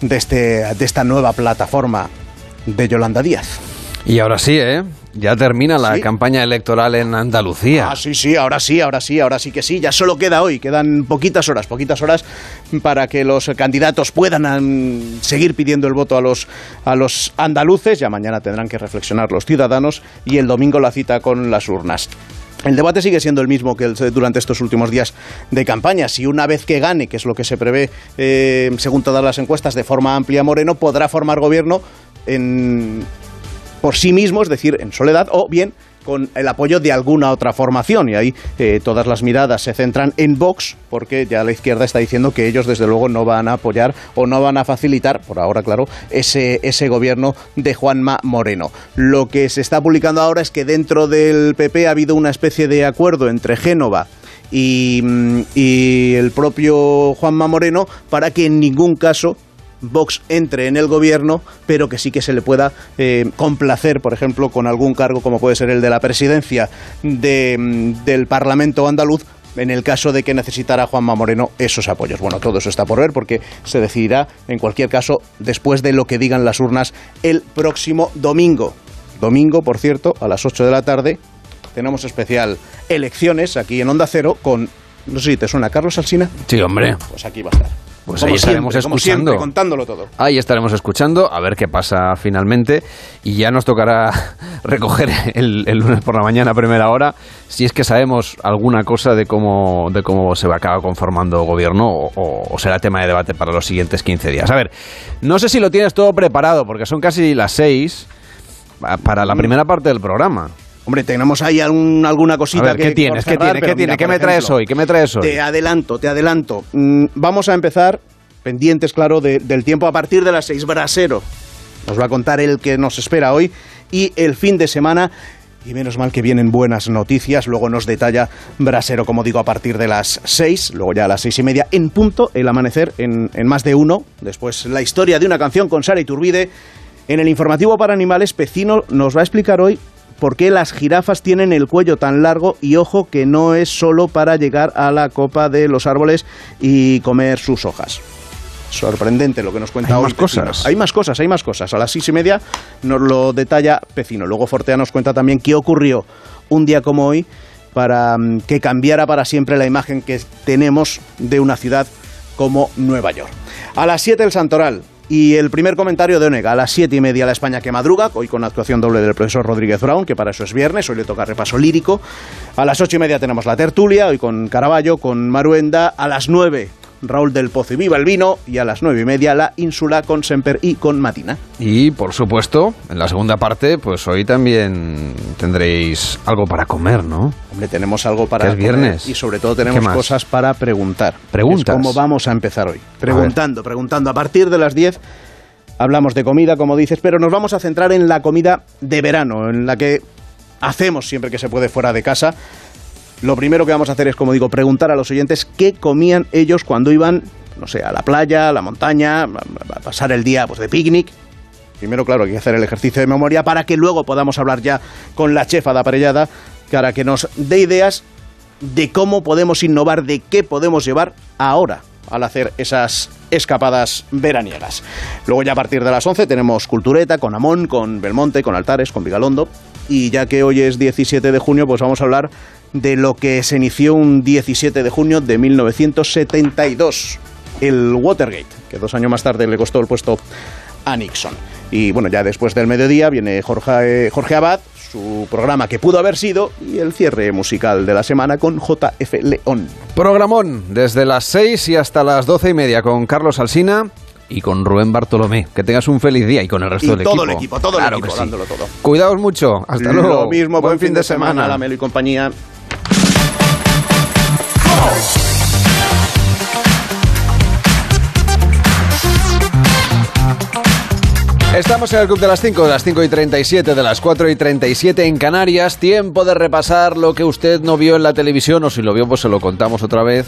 de este de esta nueva plataforma de Yolanda Díaz. Y ahora sí, ¿eh? Ya termina la Sí. campaña electoral en Andalucía. Ah, sí, sí, ahora sí, ahora sí, ahora sí que sí. Ya solo queda hoy, quedan poquitas horas, poquitas horas para que los candidatos puedan seguir pidiendo el voto a los, a los andaluces. Ya mañana tendrán que reflexionar los ciudadanos y el domingo la cita con las urnas. El debate sigue siendo el mismo que el- durante estos últimos días de campaña. Si una vez que gane, que es lo que se prevé eh, según todas las encuestas de forma amplia Moreno, podrá formar gobierno en, por sí mismo, es decir, en soledad, o bien con el apoyo de alguna otra formación. Y ahí eh, todas las miradas se centran en Vox, porque ya la izquierda está diciendo que ellos, desde luego, no van a apoyar o no van a facilitar, por ahora, claro, ese, ese gobierno de Juanma Moreno. Lo que se está publicando ahora es que dentro del PP ha habido una especie de acuerdo entre Génova y, mm, y el propio Juanma Moreno para que en ningún caso Vox entre en el gobierno, pero que sí que se le pueda eh, complacer, por ejemplo, con algún cargo como puede ser el de la presidencia de, mm, del Parlamento andaluz en el caso de que necesitara Juanma Moreno esos apoyos. Bueno, todo eso está por ver porque se decidirá, en cualquier caso, después de lo que digan las urnas el próximo domingo. Domingo, por cierto, a las 8 de la tarde, tenemos especial elecciones aquí en Onda Cero con, no sé si te suena, Carlos Alsina. Sí, hombre. Pues aquí va a estar. Pues como ahí estaremos siempre, como escuchando. siempre, contándolo todo. Ahí estaremos escuchando a ver qué pasa finalmente y ya nos tocará [LAUGHS] recoger el, el lunes por la mañana a primera hora si es que sabemos alguna cosa de cómo, de cómo se va a acabar conformando gobierno o, o- o será tema de debate para los siguientes 15 días. A ver, no sé si lo tienes todo preparado porque son casi las 6 para la primera parte del programa. Hombre, tenemos ahí algún- alguna cosita ver, que ¿qué tienes? por ¿Qué cerrar, ¿Qué tiene? mira, ¿Qué por me traes ejemplo, hoy? ¿Qué me traes hoy? Te adelanto, te adelanto. Mm, Vamos a empezar pendientes, claro, de- del tiempo a partir de las 6 brasero. Nos va a contar el que nos espera hoy y el fin de semana. Y menos mal que vienen buenas noticias. Luego nos detalla Brasero, como digo, a partir de las 6. Luego ya a las seis y media en punto, el amanecer en, en más de uno. Después la historia de una canción con Sara Iturbide. En el informativo para animales, Pecino nos va a explicar hoy por qué las jirafas tienen el cuello tan largo y ojo que no es solo para llegar a la copa de los árboles y comer sus hojas. Sorprendente lo que nos cuenta Hay hoy. más Pecino. cosas. Hay más cosas, hay más cosas. A las seis y media nos lo detalla Pecino. Luego Fortea nos cuenta también qué ocurrió un día como hoy para mm, que cambiara para siempre la imagen que tenemos de una ciudad como Nueva York. A las 7 el Santoral. Y el primer comentario de Onega, a las siete y media la España que madruga, hoy con actuación doble del profesor Rodríguez Brown, que para eso es viernes, hoy le toca repaso lírico. A las ocho y media tenemos la tertulia, hoy con Caraballo, con Maruenda. A las nueve, Raúl del Pozo y Viva el Vino. Y a las nueve y media, la Ínsula con Semper y con Matina. Y por supuesto, en la segunda parte, pues hoy también tendréis algo para comer, ¿no? Hombre, tenemos algo para es comer viernes. y sobre todo ¿Qué tenemos cosas para preguntar. Preguntas. Es como vamos a empezar hoy. Preguntando, preguntando. A partir de las 10 hablamos de comida, como dices, pero nos vamos a centrar en la comida de verano, en la que hacemos siempre que se puede fuera de casa. Lo primero que vamos a hacer es, como digo, preguntar a los oyentes qué comían ellos cuando iban, no sé, a la playa, a la montaña, a pasar el día pues, de picnic. Primero, claro, hay que hacer el ejercicio de memoria para que luego podamos hablar ya con la chefa de aparellada para que nos dé ideas de cómo podemos innovar, de qué podemos llevar ahora al hacer esas escapadas veraniegas. Luego ya a partir de las 11 tenemos Cultureta con Amón, con Belmonte, con Altares, con Vigalondo. Y ya que hoy es 17 de junio, pues vamos a hablar de lo que se inició un 17 de junio de 1972, el Watergate, que dos años más tarde le costó el puesto a Nixon. Y bueno, ya después del mediodía viene Jorge, Jorge Abad, su programa que pudo haber sido, y el cierre musical de la semana con JF León. Programón desde las 6 y hasta las 12 y media con Carlos Alsina y con Rubén Bartolomé. Que tengas un feliz día y con el resto Y del todo equipo. el equipo, todo Claro el que equipo, sí. dándolo todo. Cuidaos mucho. Hasta luego. Lo mismo, buen, fin de semana, semana. la Melo y compañía. Estamos en el Club de las 5, de las 5 y 37, de las 4 y 37 en Canarias. Tiempo de repasar lo que usted no vio en la televisión, o si lo vio, pues se lo contamos otra vez,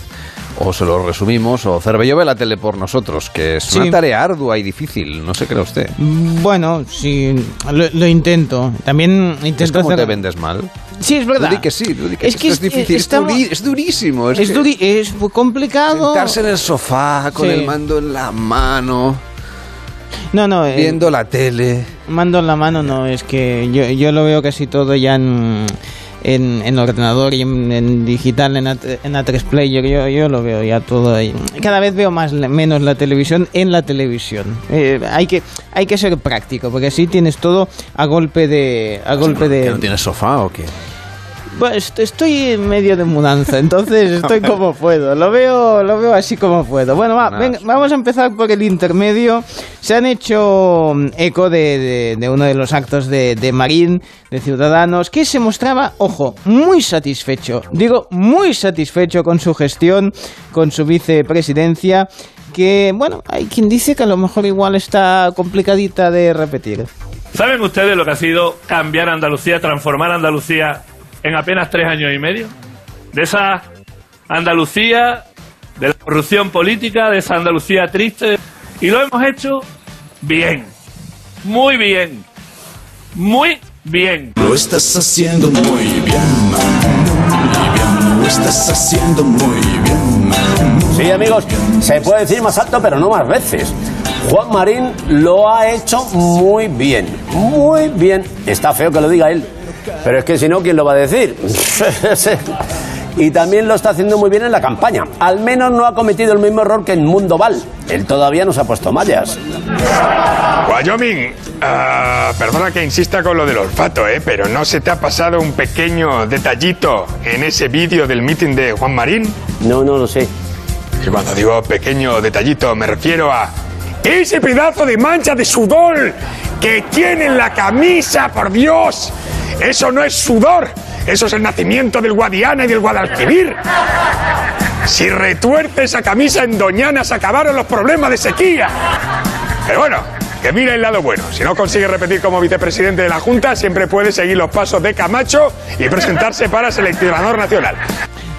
o se lo resumimos, o Cervello ve la tele por nosotros, que es Sí. una tarea ardua y difícil, no se cree usted. Bueno, sí, lo, lo intento. También intento Es como hacer- te vendes mal. Sí, es verdad. Que sí, que Es que esto es es- difícil, es, duri- es durísimo. Es, Es, que duri- es complicado. sentarse en el sofá con Sí. el mando en la mano, No, no. eh, viendo la tele. Mando en la mano no, es que yo, yo lo veo casi todo ya en, en, en ordenador y en, en digital, en, A, en A3 Player, yo, yo lo veo ya todo ahí. Cada vez veo más menos la televisión en la televisión. Eh, hay, que, hay que ser práctico, porque así tienes todo a golpe de... A golpe ¿Que de no tienes sofá o qué? Bueno, est- estoy en medio de mudanza, entonces [LAUGHS] estoy como puedo. Lo veo, lo veo así como puedo. Bueno, va, venga, vamos a empezar por el intermedio. Se han hecho mm, eco de, de- de uno de los actos de, de Marín, de Ciudadanos, que se mostraba, ojo, muy satisfecho. Digo, muy satisfecho con su gestión, con su vicepresidencia, que, bueno, hay quien dice que a lo mejor igual está complicadita de repetir. ¿Saben ustedes lo que ha sido cambiar Andalucía, transformar Andalucía en apenas tres años y medio? De esa Andalucía, de la corrupción política, de esa Andalucía triste. Y lo hemos hecho bien, muy bien, muy bien. Lo estás haciendo muy bien, muy bien. Lo estás haciendo muy bien. Sí, amigos, se puede decir más alto, pero no más veces. Juan Marín lo ha hecho muy bien, muy bien. Está feo que lo diga él, pero es que si no, ¿quién lo va a decir? [LAUGHS] y también lo está haciendo muy bien en la campaña. Al menos no ha cometido el mismo error que en Mundo Val. Él todavía no se ha puesto mallas. Wyoming, ah, perdona que insista con lo del olfato, ¿eh? pero ¿no se te ha pasado un pequeño detallito en ese vídeo del meeting de Juan Marín? No, no lo sé. Y cuando digo pequeño detallito me refiero a ese pedazo de mancha de sudor que tiene en la camisa, por Dios. Eso no es sudor, eso es el nacimiento del Guadiana y del Guadalquivir. Si retuerce esa camisa en Doñana se acabaron los problemas de sequía. Pero bueno, que mire el lado bueno. Si no consigue repetir como vicepresidente de la Junta, siempre puede seguir los pasos de Camacho y presentarse para seleccionador nacional.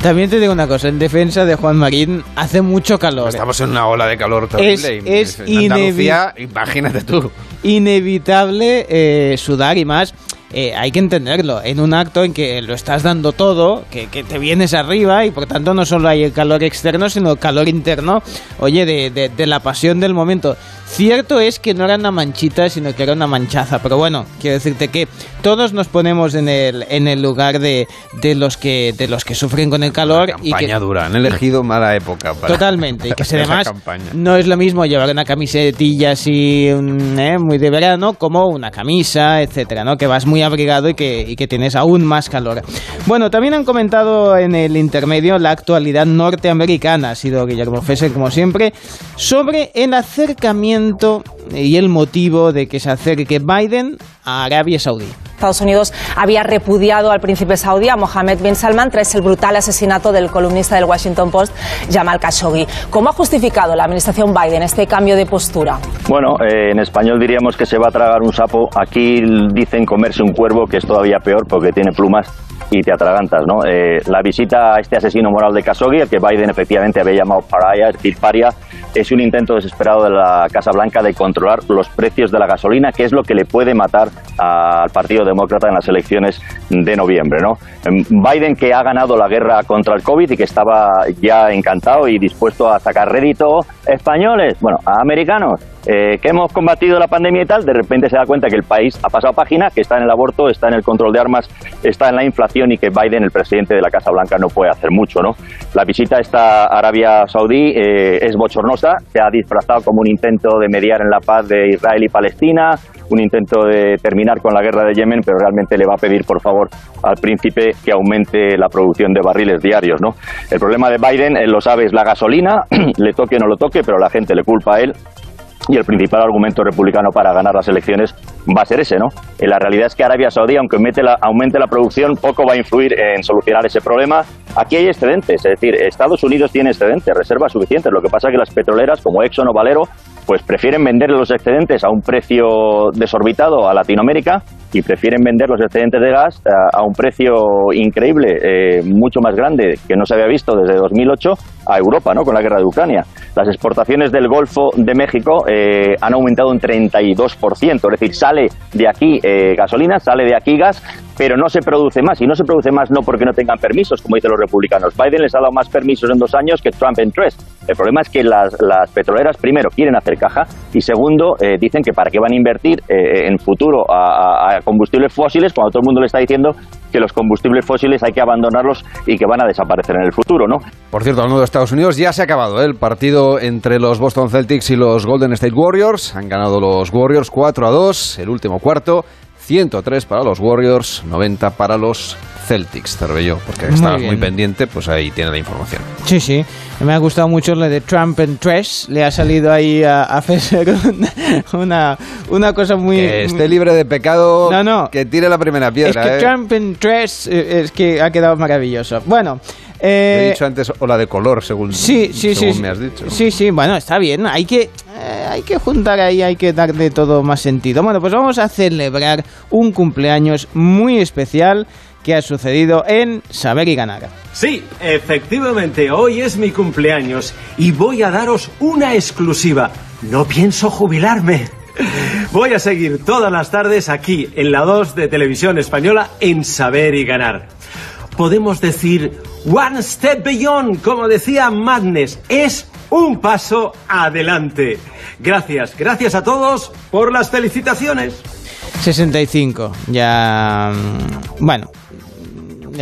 También te digo una cosa, en defensa de Juan Marín hace mucho calor. Estamos en una ola de calor terrible. es Andalucía, inevi- imagínate tú. inevitable eh, sudar y más. Eh, hay que entenderlo, en un acto en que lo estás dando todo, que, que te vienes arriba y por tanto no solo hay el calor externo, sino el calor interno, oye, de, de- de la pasión del momento. Cierto es que no era una manchita, sino que era una manchaza, pero bueno, quiero decirte que todos nos ponemos en el, en el lugar de, de los que de los que sufren con el calor y que Campaña dura. Han elegido mala época para Totalmente, y que [LAUGHS] esa además campaña. no es lo mismo llevar una camisetilla así eh, muy de verano como una camisa, etcétera, ¿no? Que vas muy abrigado y que, y que tienes aún más calor. Bueno, también han comentado en el intermedio la actualidad norteamericana, ha sido Guillermo Fesser como siempre, sobre el acercamiento y el motivo de que se acerque Biden a Arabia Saudí. Estados Unidos había repudiado al príncipe saudí, a Mohammed bin Salman, tras el brutal asesinato del columnista del Washington Post, Jamal Khashoggi. ¿Cómo ha justificado la administración Biden este cambio de postura? Bueno, eh, en español diríamos que se va a tragar un sapo. Aquí dicen comerse un cuervo, que es todavía peor porque tiene plumas y te atragantas, ¿no? Eh, la visita a este asesino moral de Khashoggi, el que Biden efectivamente había llamado pariah, es decir, paria, es un intento desesperado de la Casa Blanca de controlar los precios de la gasolina, que es lo que le puede matar al Partido Demócrata en las elecciones de noviembre, ¿no? Em, Biden que ha ganado la guerra contra el COVID y que estaba ya encantado y dispuesto a sacar rédito, españoles, bueno, a americanos, eh, que hemos combatido la pandemia y tal, de repente se da cuenta que el país ha pasado página, que está en el aborto, está en el control de armas, está en la inflación y que Biden, el presidente de la Casa Blanca, no puede hacer mucho, ¿no? La visita a esta Arabia Saudí eh, es bochornosa, se ha disfrazado como un intento de mediar en la paz de Israel y Palestina, un intento de terminar con la guerra de Yemen, pero realmente le va a pedir, por favor, al príncipe que aumente la producción de barriles diarios, ¿no? El problema de Biden, lo sabe, es la gasolina, [CLEARS THROAT] le toque o no lo toque, pero la gente le culpa a él y el principal argumento republicano para ganar las elecciones va a ser ese, ¿no? Eh, La realidad es que Arabia Saudí, aunque aumente la producción, poco va a influir en solucionar ese problema. Aquí hay excedentes, es decir, Estados Unidos tiene excedentes, reservas suficientes. Lo que pasa es que las petroleras, como Exxon o Valero, pues prefieren vender los excedentes a un precio desorbitado a Latinoamérica y prefieren vender los excedentes de gas eh, a, un precio increíble, eh, mucho más grande que no se había visto desde 2008 a Europa, ¿no? Con la guerra de Ucrania. Las exportaciones del Golfo de México eh, han aumentado un 32%, es decir, sale de aquí gasolina, sale de aquí gas, pero no se produce más. Y no se produce más no porque no tengan permisos, como dicen los republicanos. Biden les ha dado más permisos en dos años que Trump en tres. El problema es que las, las petroleras, primero, quieren hacer caja y segundo, eh, dicen que para qué van a invertir eh, en futuro a- a combustibles fósiles cuando todo el mundo le está diciendo que los combustibles fósiles hay que abandonarlos y que van a desaparecer en el futuro, ¿no? Por cierto, hablando de Estados Unidos, ya se ha acabado ¿eh? el partido entre los Boston Celtics y los Golden State Warriors. Han ganado los Warriors 4 a 2, el último cuarto. 103 para los Warriors, 90 para los Celtics. Cervelló, porque Muy estabas bien. muy pendiente, pues ahí tiene la información. Sí, sí. Me ha gustado mucho lo de Trump and Trash. Le ha salido ahí a, a Fesser [LAUGHS] una, una cosa muy... Que esté libre de pecado, No, no. que tire la primera Es piedra. que ¿eh? Trump and Trash eh, es que ha quedado maravilloso. Bueno, He eh, dicho antes ola de color, según, Sí, sí, según sí. me has dicho. Sí, sí, bueno, está bien. Hay que, eh, hay que juntar ahí, hay que darle todo más sentido. Bueno, pues vamos a celebrar un cumpleaños muy especial que ha sucedido en Saber y Ganar. Sí, efectivamente, hoy es mi cumpleaños y voy a daros una exclusiva. No pienso jubilarme. [LAUGHS] Voy a seguir todas las tardes aquí en la 2 de Televisión Española en Saber y Ganar. Podemos decir One Step Beyond, como decía Madness, es un paso adelante. Gracias, gracias a todos por las felicitaciones. 65. Ya. mm, Bueno.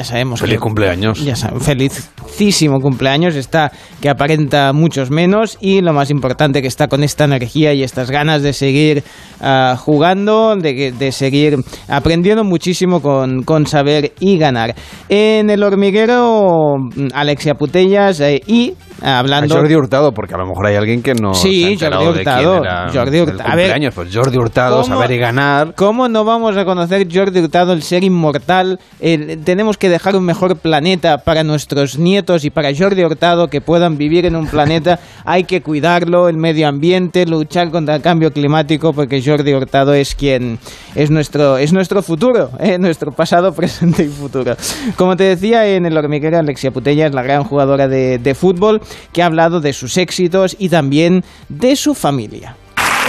Ya sabemos Feliz que- cumpleaños. ya saben, felicísimo cumpleaños, está que aparenta muchos menos y lo más importante que está con esta energía y estas ganas de seguir ah, jugando, de, de seguir aprendiendo muchísimo con, con saber y ganar. En el hormiguero, mm, Alexia Putellas eh, y ah, A hablando... Jordi Hurtado, porque a lo mejor hay alguien que no Sí, se ha Jordi de Hurtado, era Jordi Hurtado. A ver, cumpleaños. pues Jordi Hurtado, ¿cómo- saber y ganar. ¿Cómo no vamos a conocer Jordi Hurtado, el ser inmortal? El- tenemos que dejar un mejor planeta para nuestros nietos y para Jordi Hurtado que puedan vivir en un planeta. [LAUGHS] Hay que cuidarlo, el medio ambiente, luchar contra el cambio climático, porque Jordi Hurtado es quien es nuestro es nuestro futuro, [LAUGHS] ¿eh? nuestro pasado, presente y futuro. Como te decía en el hormiguero, Alexia Putella es la gran jugadora de, de fútbol que ha hablado de sus éxitos y también de su familia.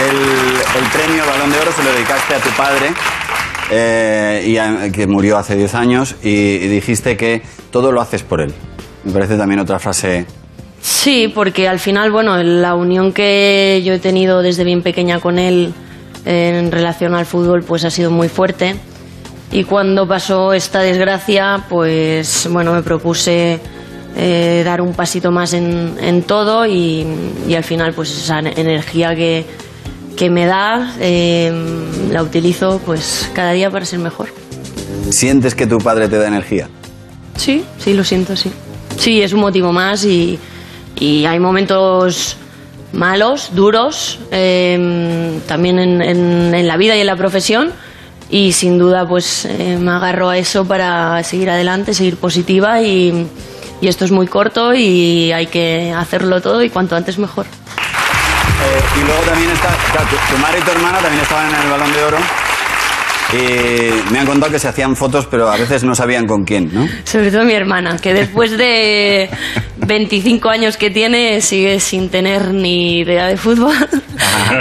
El, el premio Balón de Oro se lo dedicaste a tu padre, eh, y que murió hace 10 años, y, y dijiste que todo lo haces por él. Me parece también otra frase. Sí, porque al final, bueno, la unión que yo he tenido desde bien pequeña con él eh, en relación al fútbol, pues ha sido muy fuerte. Y cuando pasó esta desgracia, pues bueno, me propuse eh, dar un pasito más en, en todo y, y al final, pues esa energía que, que me da, eh, la utilizo pues cada día para ser mejor. ¿Sientes que tu padre te da energía? Sí, sí, lo siento, sí. Sí, es un motivo más y, y hay momentos malos, duros, eh, también en, en- en la vida y en la profesión y sin duda pues eh, me agarro a eso para seguir adelante, seguir positiva y, y esto es muy corto y hay que hacerlo todo y cuanto antes mejor. Eh, y luego también está, claro, tu, tu madre y tu hermana también estaban en el Balón de Oro. Y me han contado que se hacían fotos, pero a veces no sabían con quién, ¿no? Sobre todo mi hermana, que después de 25 años que tiene sigue sin tener ni idea de fútbol.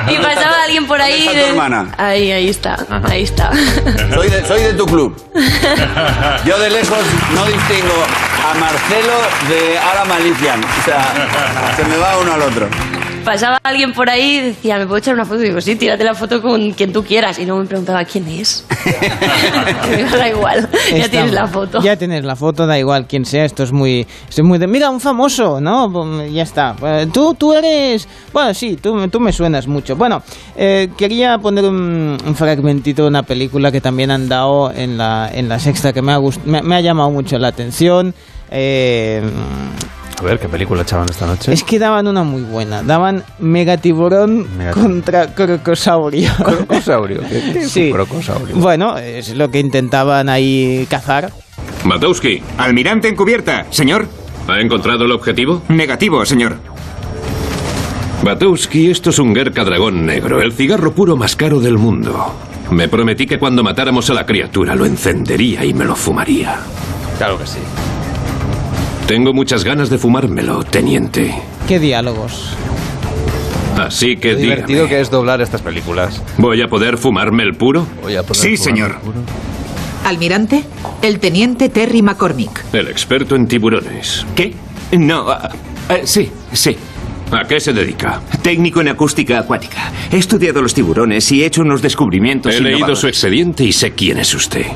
y pasaba alguien por ahí. está tu de- hermana? Ahí, ahí está, ahí está. Soy de, soy de tu club. [LAUGHS] Yo de lejos no distingo a Marcelo de Ara Malician. O sea, se me va uno al otro. Pasaba alguien por ahí y decía, ¿me puedo echar una foto? Y digo, sí, tírate la foto con quien tú quieras. Y luego me preguntaba, ¿quién es? [LAUGHS] Y digo, da igual, ya tienes la foto. Ya tienes la foto, da igual quién sea, esto es muy... Esto es muy de, mira, un famoso, ¿no? Pues, Ya está. Eh, Tú, tú eres... Bueno, sí, tú, tú me suenas mucho. Bueno, eh, quería poner un, un fragmentito de una película que también han dado en la, en la sexta que me ha, gust- me, me ha llamado mucho la atención. Eh, A ver, ¿qué película echaban esta noche? es que daban una muy buena. Daban Megatiburón contra Crocosaurio. [LAUGHS] ¿Crocosaurio? ¿Qué- qué es un sí. crocosaurio? Bueno, es lo que intentaban ahí cazar. Matowski. Almirante encubierta, señor. ¿Ha encontrado el objetivo? Negativo, señor. Batowski, esto es un Gerka dragón negro, el cigarro puro más caro del mundo. Me prometí que cuando matáramos a la criatura lo encendería y me lo fumaría. Claro que sí. Tengo muchas ganas de fumármelo, teniente. ¿Qué diálogos? Así que Qué dígame, divertido que es doblar estas películas. ¿voy a poder fumarme el puro? Voy a poder Sí, señor. el puro. Almirante, el teniente Terry McCormick. El experto en tiburones. ¿Qué? No, ah, ah, sí, sí. ¿A qué se dedica? Técnico en acústica acuática. He estudiado los tiburones y he hecho unos descubrimientos He leído su expediente y sé quién es usted.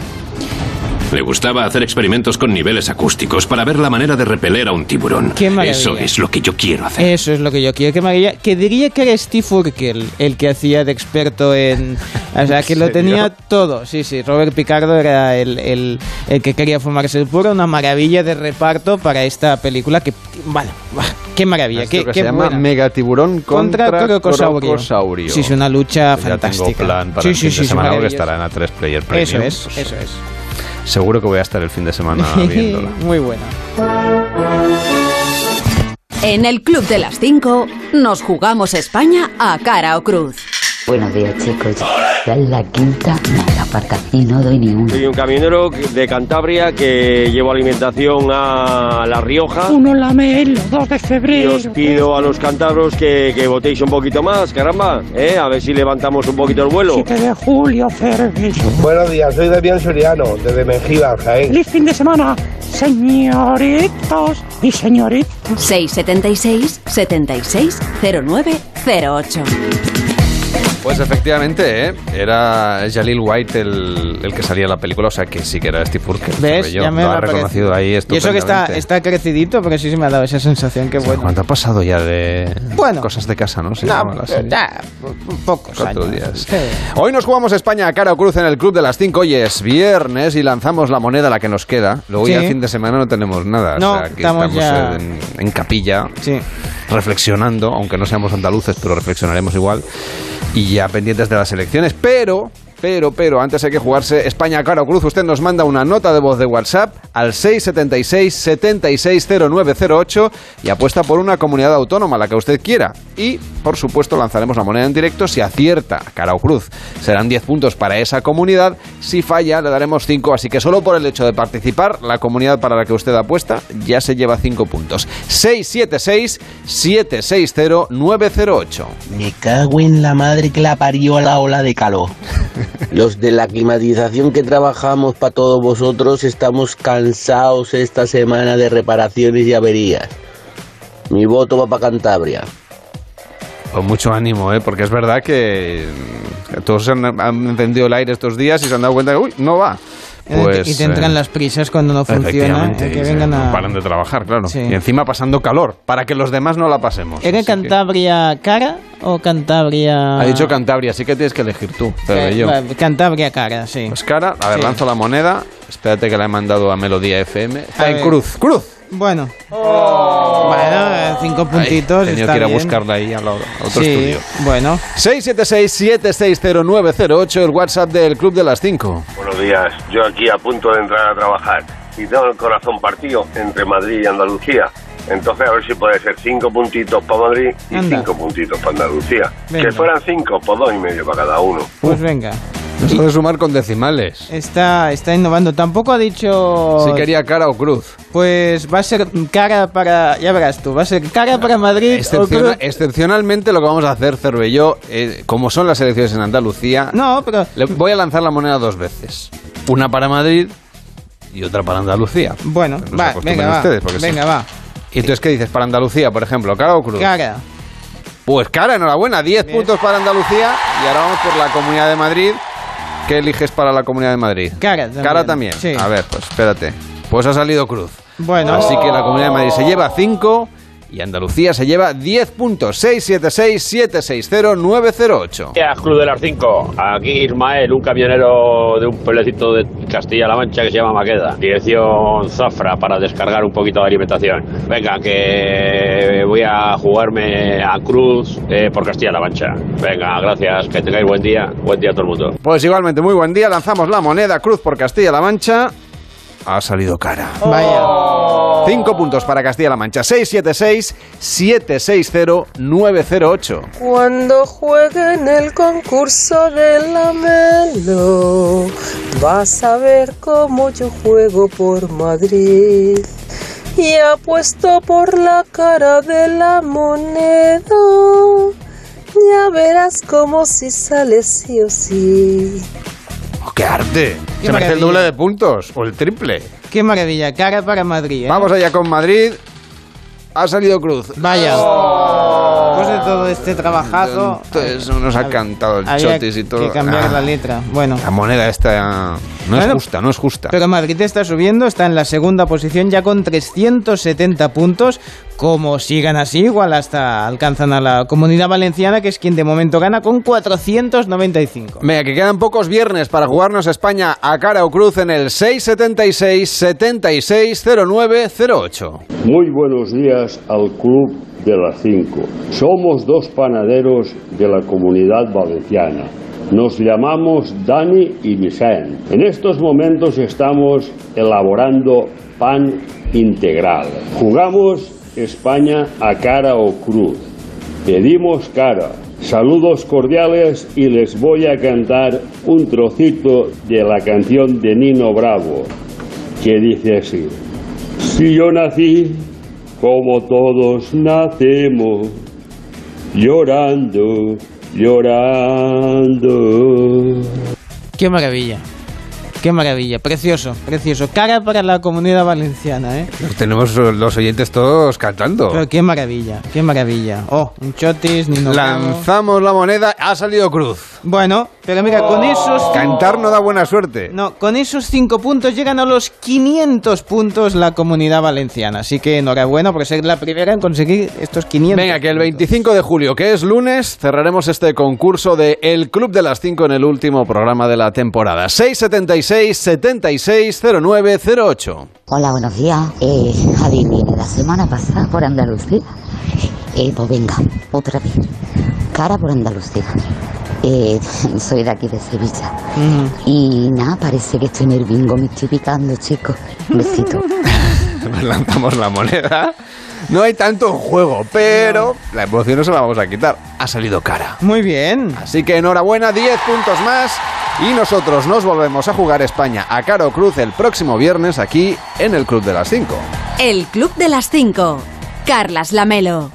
Le gustaba hacer experimentos con niveles acústicos para ver la manera de repeler a un tiburón. Qué. Eso es lo que yo quiero hacer. Eso es lo que yo quiero. Que, maravilla. que diría que era Steve Urkel el que hacía de experto en... O sea, que [LAUGHS] lo tenía todo. Sí, sí. Robert Picardo era el, el, el que quería fumarse el puro. Una maravilla de reparto para esta película que... Bueno, qué maravilla. Esto Qué, que qué se llama buena. Megatiburón contra, Contra Crocosaurio. Crocosaurio. Sí, es una lucha Ya fantástica. tengo plan para Sí, el sí, fin sí, de sí, semana porque maravilloso. estará en A3 Player Premium. Eso es, Pues eso es. Seguro que voy a estar el fin de semana [LAUGHS] viéndola. Muy buena. En el Club de las 5 nos jugamos España a cara o cruz. Buenos días, chicos. Ya es la quinta, me aparta y no doy ni uno. Soy un camionero de Cantabria que llevo alimentación a La Rioja. Uno lame el 2 de Y febrero. os pido a los cántabros que, que votéis un poquito más, caramba, ¿eh? a ver si levantamos un poquito el vuelo. 7 de julio, Cerves. Buenos días, soy Damián Soriano, desde Mengíbar, Jaén. Feliz fin de semana, señoritos y señoritas. 676 76 09 08. Pues efectivamente, ¿eh? era Jalil White el, el que salía en la película, o sea que sí que era Steve Urkel. ¿Ves? Yo, Ya me lo ha reconocido ahí Y eso que está, crecidito, pero sí, sí me ha dado esa sensación que bueno. ¿Cuánto ha pasado ya de Bueno. cosas de casa, no? Se No, llama la serie. ya, pocos Cuatro años. días. Sí. Hoy nos jugamos España a cara o cruz en el Club de las 5. Hoy es viernes y lanzamos la moneda la que nos queda. Luego ya Sí. el fin de semana no tenemos nada. No, o sea, aquí estamos estamos, ya- en, en capilla, Sí. reflexionando, aunque no seamos andaluces, pero reflexionaremos igual. Y ya pendientes de las elecciones. Pero, pero, pero, antes hay que jugarse España cara o cruz. Usted nos manda una nota de voz de WhatsApp al 676-760908 y apuesta por una comunidad autónoma, la que usted quiera. Y, por supuesto, lanzaremos la moneda en directo si acierta cara o cruz. Serán 10 puntos para esa comunidad. Si falla, le daremos 5. Así que solo por el hecho de participar, la comunidad para la que usted apuesta ya se lleva 5 puntos. 676-760-908. Me cago en la madre que la parió a la ola de calor. [LAUGHS] Los de la climatización que trabajamos para todos vosotros estamos cansados esta semana de reparaciones y averías. Mi voto va para Cantabria. Con mucho ánimo, ¿eh? porque es verdad que todos han, han encendido el aire estos días y se han dado cuenta que, uy, no va. Pues, y te entran eh, las prisas cuando no funciona. Eh, que vengan no a... paran de trabajar, claro. Sí. Y encima pasando calor, para que los demás no la pasemos. ¿Era que- Cantabria cara o Cantabria...? Ha dicho Cantabria, así que tienes que elegir tú, pero Eh, yo. Cantabria cara, sí. Pues cara, a ver, Sí. lanzo la moneda. Espérate que la he mandado a Melodía FM. A en ver. cruz, cruz. Bueno. Bueno, eh, cinco puntitos. Está que ir a buscarla ahí a, la- a otro sí, estudio. bueno. 676-760-908, el WhatsApp del Club de las 5. Buenos días, yo aquí a punto de entrar a trabajar y tengo el corazón partido entre Madrid y Andalucía. Entonces a ver si puede ser cinco puntitos para Madrid y Anda. cinco puntitos para Andalucía. Venga. Que fueran cinco, pues dos y medio para cada uno. Pues venga. Eso de sumar con decimales. Está, está innovando. Tampoco ha dicho... Si quería cara o cruz. Pues va a ser cara para... Ya verás tú, va a ser cara para Madrid o cruz. excepcionalmente lo que vamos a hacer, Cervelló, eh, como son las elecciones en Andalucía, No, pero... le voy a lanzar la moneda dos veces. Una para Madrid y otra para Andalucía. Bueno, No va, venga, va. ustedes, sí. venga, va. ¿Y entonces qué dices para Andalucía, por ejemplo? ¿Cara o cruz? Cara. Pues cara, enhorabuena. 10 puntos para Andalucía y ahora vamos por la Comunidad de Madrid. ¿Qué eliges para la Comunidad de Madrid? Cara también. Cara también. Sí. A ver, pues espérate. Pues ha salido cruz. Bueno. Así que la Comunidad de Madrid se lleva 5 y Andalucía se lleva 10 puntos. 676-760-908. Días, Club de las 5. Aquí Ismael, un camionero de un pueblecito de Castilla-La Mancha que se llama Maqueda. Dirección Zafra para descargar un poquito de alimentación. Venga, que voy a jugarme a Cruz eh, por Castilla-La Mancha. Venga, gracias. Que tengáis buen día. Buen día a todo el mundo. Pues igualmente, muy buen día. Lanzamos la moneda cruz por Castilla-La Mancha. Ha salido cara. Vaya. 5 puntos para Castilla-La Mancha. 676-760-908. Cuando juegue en el concurso de la Melo, vas a ver cómo yo juego por Madrid. Y apuesto por la cara de la moneda. Ya verás cómo si sale sí o sí. Oh, ¡Qué arte! Qué Se merece el doble de puntos o el triple. Qué maravilla. Cara para Madrid, ¿eh? Vamos allá con Madrid. Ha salido cruz. Vaya. Después de todo este trabajazo... Entonces nos ha cantado el chotis y todo. que cambiar Ah, la letra. Bueno. La moneda esta no es justa, no es justa. Pero Madrid está subiendo, está en la segunda posición ya con 370 puntos. Como sigan así, igual hasta alcanzan a la comunidad valenciana, que es quien de momento gana con 495. Venga, que quedan pocos viernes para jugarnos España a cara o cruz en el 676-760908. Muy buenos días al Club de las 5. Somos dos panaderos de la comunidad valenciana. Nos llamamos Dani y Vicent. En estos momentos estamos elaborando pan integral. Jugamos España a cara o cruz. Pedimos cara. Saludos cordiales y les voy a cantar un trocito de la canción de Nino Bravo que dice así. Si yo nací como todos nacemos, llorando, llorando. Qué maravilla. Qué maravilla, precioso, precioso. Cara para la comunidad valenciana, ¿eh? Tenemos los oyentes todos cantando. Pero qué maravilla, qué maravilla. Oh, un chotis, ni no. Lanzamos la moneda, ha salido cruz. Bueno, pero mira, con esos... Cantar no da buena suerte. No, con esos cinco puntos llegan a los 500 puntos la comunidad valenciana. Así que enhorabuena por ser la primera en conseguir estos 500. Venga, que el 25 de julio, que es lunes, cerraremos este concurso de El Club de las 5 en el último programa de la temporada. 676 76 09 08. Hola, buenos días. Eh, Javi, vine la semana pasada por Andalucía. Eh, pues venga, otra vez. Cara por Andalucía. Eh, soy de aquí de Sevilla. Y nada, parece que estoy en el bingo, me estoy picando, chicos. Un besito. [LAUGHS] Lanzamos la moneda. No hay tanto en juego, pero la emoción no se la vamos a quitar. Ha salido cara. Muy bien. Así que enhorabuena, 10 puntos más. Y nosotros nos volvemos a jugar España a Caro Cruz el próximo viernes aquí en el Club de las 5. El Club de las 5. Carlas Lamelo.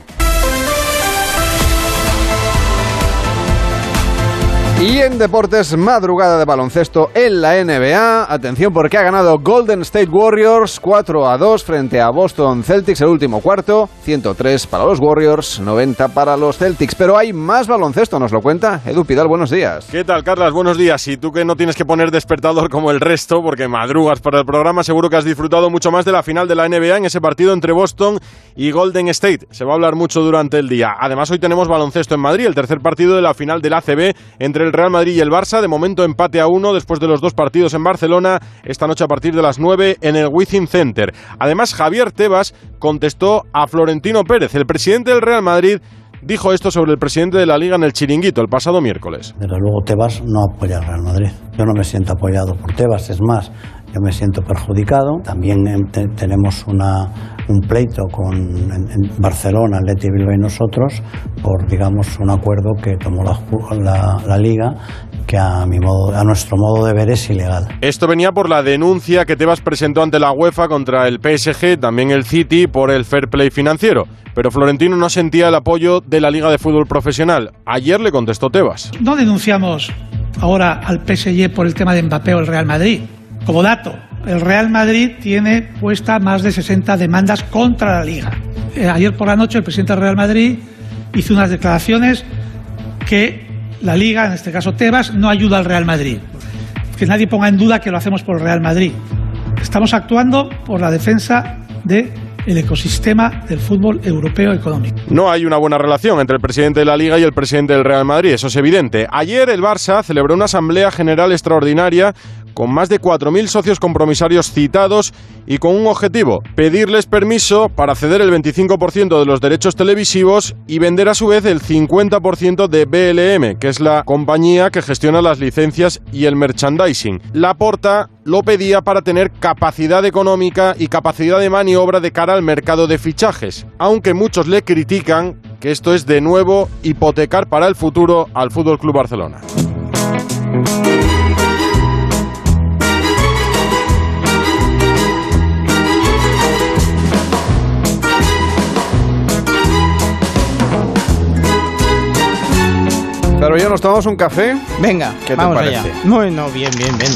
Y en deportes, madrugada de baloncesto en la NBA. Atención porque ha ganado Golden State Warriors 4 a 2 frente a Boston Celtics el último cuarto. 103 para los Warriors, 90 para los Celtics. Pero hay más baloncesto, nos lo cuenta Edu Pidal. Buenos días. ¿Qué tal, Carlas? Buenos días. Y tú que no tienes que poner despertador como el resto, porque madrugas para el programa, seguro que has disfrutado mucho más de la final de la NBA en ese partido entre Boston y Golden State. Se va a hablar mucho durante el día. Además, hoy tenemos baloncesto en Madrid, el tercer partido de la final del ACB entre Real Madrid y el Barça. De momento empate a uno después de los dos partidos en Barcelona. Esta noche a partir de las 9 en el Wizzing Center. Además, Javier Tebas contestó a Florentino Pérez, el presidente del Real Madrid. Dijo esto sobre el presidente de la Liga en el Chiringuito el pasado miércoles. Desde luego Tebas no apoya al Real Madrid. Yo no me siento apoyado por Tebas, es más, yo me siento perjudicado. También eh, te- tenemos una, un pleito con en, en Barcelona, Atleti Bilbao y nosotros por, digamos, un acuerdo que tomó la, la- la Liga que a, mi modo, a nuestro modo de ver es ilegal. Esto venía por la denuncia que Tebas presentó ante la UEFA contra el PSG, también el City, por el fair play financiero. Pero Florentino no sentía el apoyo de la Liga de Fútbol Profesional. Ayer le contestó Tebas. No denunciamos ahora al PSG por el tema de Mbappé o el Real Madrid. Como dato, el Real Madrid tiene puesta más de 60 demandas contra la Liga. Eh, ayer por la noche el presidente del Real Madrid hizo unas declaraciones que la Liga, en este caso Tebas, no ayuda al Real Madrid. Que nadie ponga en duda que lo hacemos por el Real Madrid. Estamos actuando por la defensa del ecosistema del fútbol europeo económico. No hay una buena relación entre el presidente de la Liga y el presidente del Real Madrid, eso es evidente. Ayer el Barça celebró una asamblea general extraordinaria con más de 4.000 socios compromisarios citados y con un objetivo, pedirles permiso para ceder el 25% de los derechos televisivos y vender a su vez el 50% de BLM, que es la compañía que gestiona las licencias y el merchandising. La Porta lo pedía para tener capacidad económica y capacidad de maniobra de cara al mercado de fichajes, aunque muchos le critican que esto es de nuevo hipotecar para el futuro al Fútbol Club Barcelona. Pero ya nos tomamos un café. Venga, ¿Qué te vamos parece? allá. Bueno, bien, bien, bien.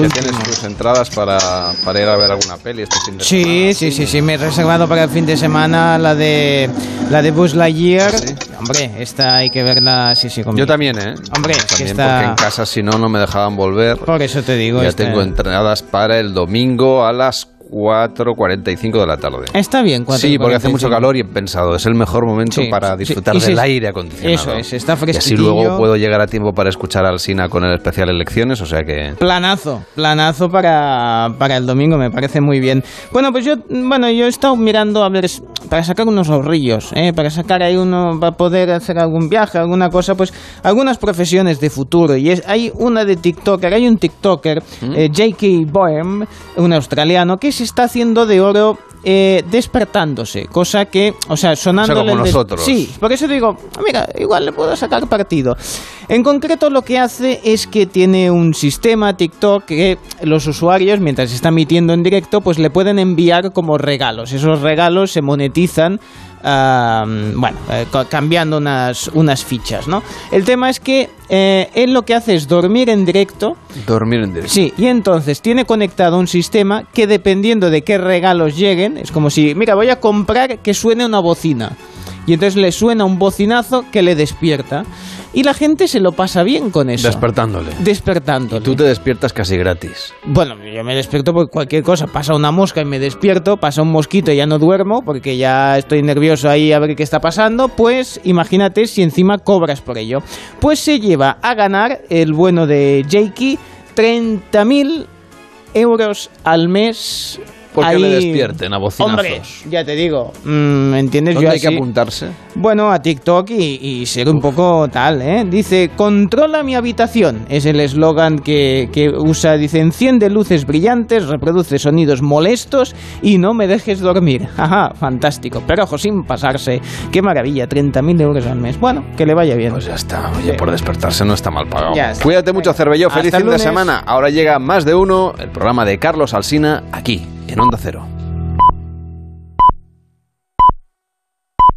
Ya tienes tus entradas para, para ir a ver alguna peli este fin de semana. Sí, sí, sí, sí, me he reservado para el fin de semana la de la de Buzz Lightyear. Hombre, esta hay que verla, sí, sí, conmigo. Yo también, ¿eh? Hombre, es que también está- porque en casa si no, no me dejaban volver. Por eso te digo, Ya esta- tengo entradas para el domingo a las 4.45 de la tarde. Está bien, Sí, porque hace 4:45. mucho calor y he pensado, es el mejor momento Sí, para sí, disfrutar si del es- aire acondicionado. eso es, está Y así fresquitillo. luego puedo llegar a tiempo para escuchar al Sina con el especial Elecciones, o sea que... Planazo, planazo para, para el domingo, me parece muy bien. Bueno, pues yo, bueno, yo he estado mirando a ver, para sacar unos ahorrillos, ¿eh? para sacar ahí uno, para poder hacer algún viaje, alguna cosa, pues algunas profesiones de futuro. Y es, hay una de TikToker, hay un TikToker, eh, J.K. Boehm, un australiano, que se está haciendo de oro. eh, despertándose, cosa que, o sea, sonándole como el des- nosotros. Sí, por eso digo, mira, igual le puedo sacar partido. En concreto lo que hace es que tiene un sistema TikTok que los usuarios, mientras está emitiendo en directo, pues le pueden enviar como regalos. Esos regalos se monetizan bueno, eh, cambiando unas, unas fichas, ¿no? El tema es que eh, él lo que hace es dormir en directo. Dormir en directo. Sí, y entonces tiene conectado un sistema que dependiendo de qué regalos lleguen, es como si, mira, voy a comprar que suene una bocina. Y entonces le suena un bocinazo que le despierta. Y la gente se lo pasa bien con eso. Despertándole. Despertándole. Tú te despiertas casi gratis. Bueno, yo me despierto por cualquier cosa. Pasa una mosca y me despierto, pasa un mosquito y ya no duermo porque ya estoy nervioso ahí a ver qué está pasando. Pues imagínate si encima cobras por ello. Pues se lleva a ganar el bueno de Jakey 30.000 euros al mes. Porque ahí- le despierten a bocinazos. Hombre, ya te digo, mm, ¿me entiendes? ¿Dónde Yo hay que apuntarse? bueno, a TikTok y, y ser un poco tal, ¿eh? Dice, controla mi habitación. Es el eslogan que, que usa. Dice, enciende luces brillantes, reproduce sonidos molestos y no me dejes dormir. [LAUGHS] Ajá, fantástico. Pero ojo, sin pasarse. Qué maravilla, 30.000 euros al mes. Bueno, que le vaya bien. Pues ya está. Oye, por despertarse no está mal pagado. Ya está. Cuídate mucho, Cervelló. Feliz Hasta fin de semana. Ahora llega más de uno, el programa de Carlos Alsina, aquí, en Onda Cero.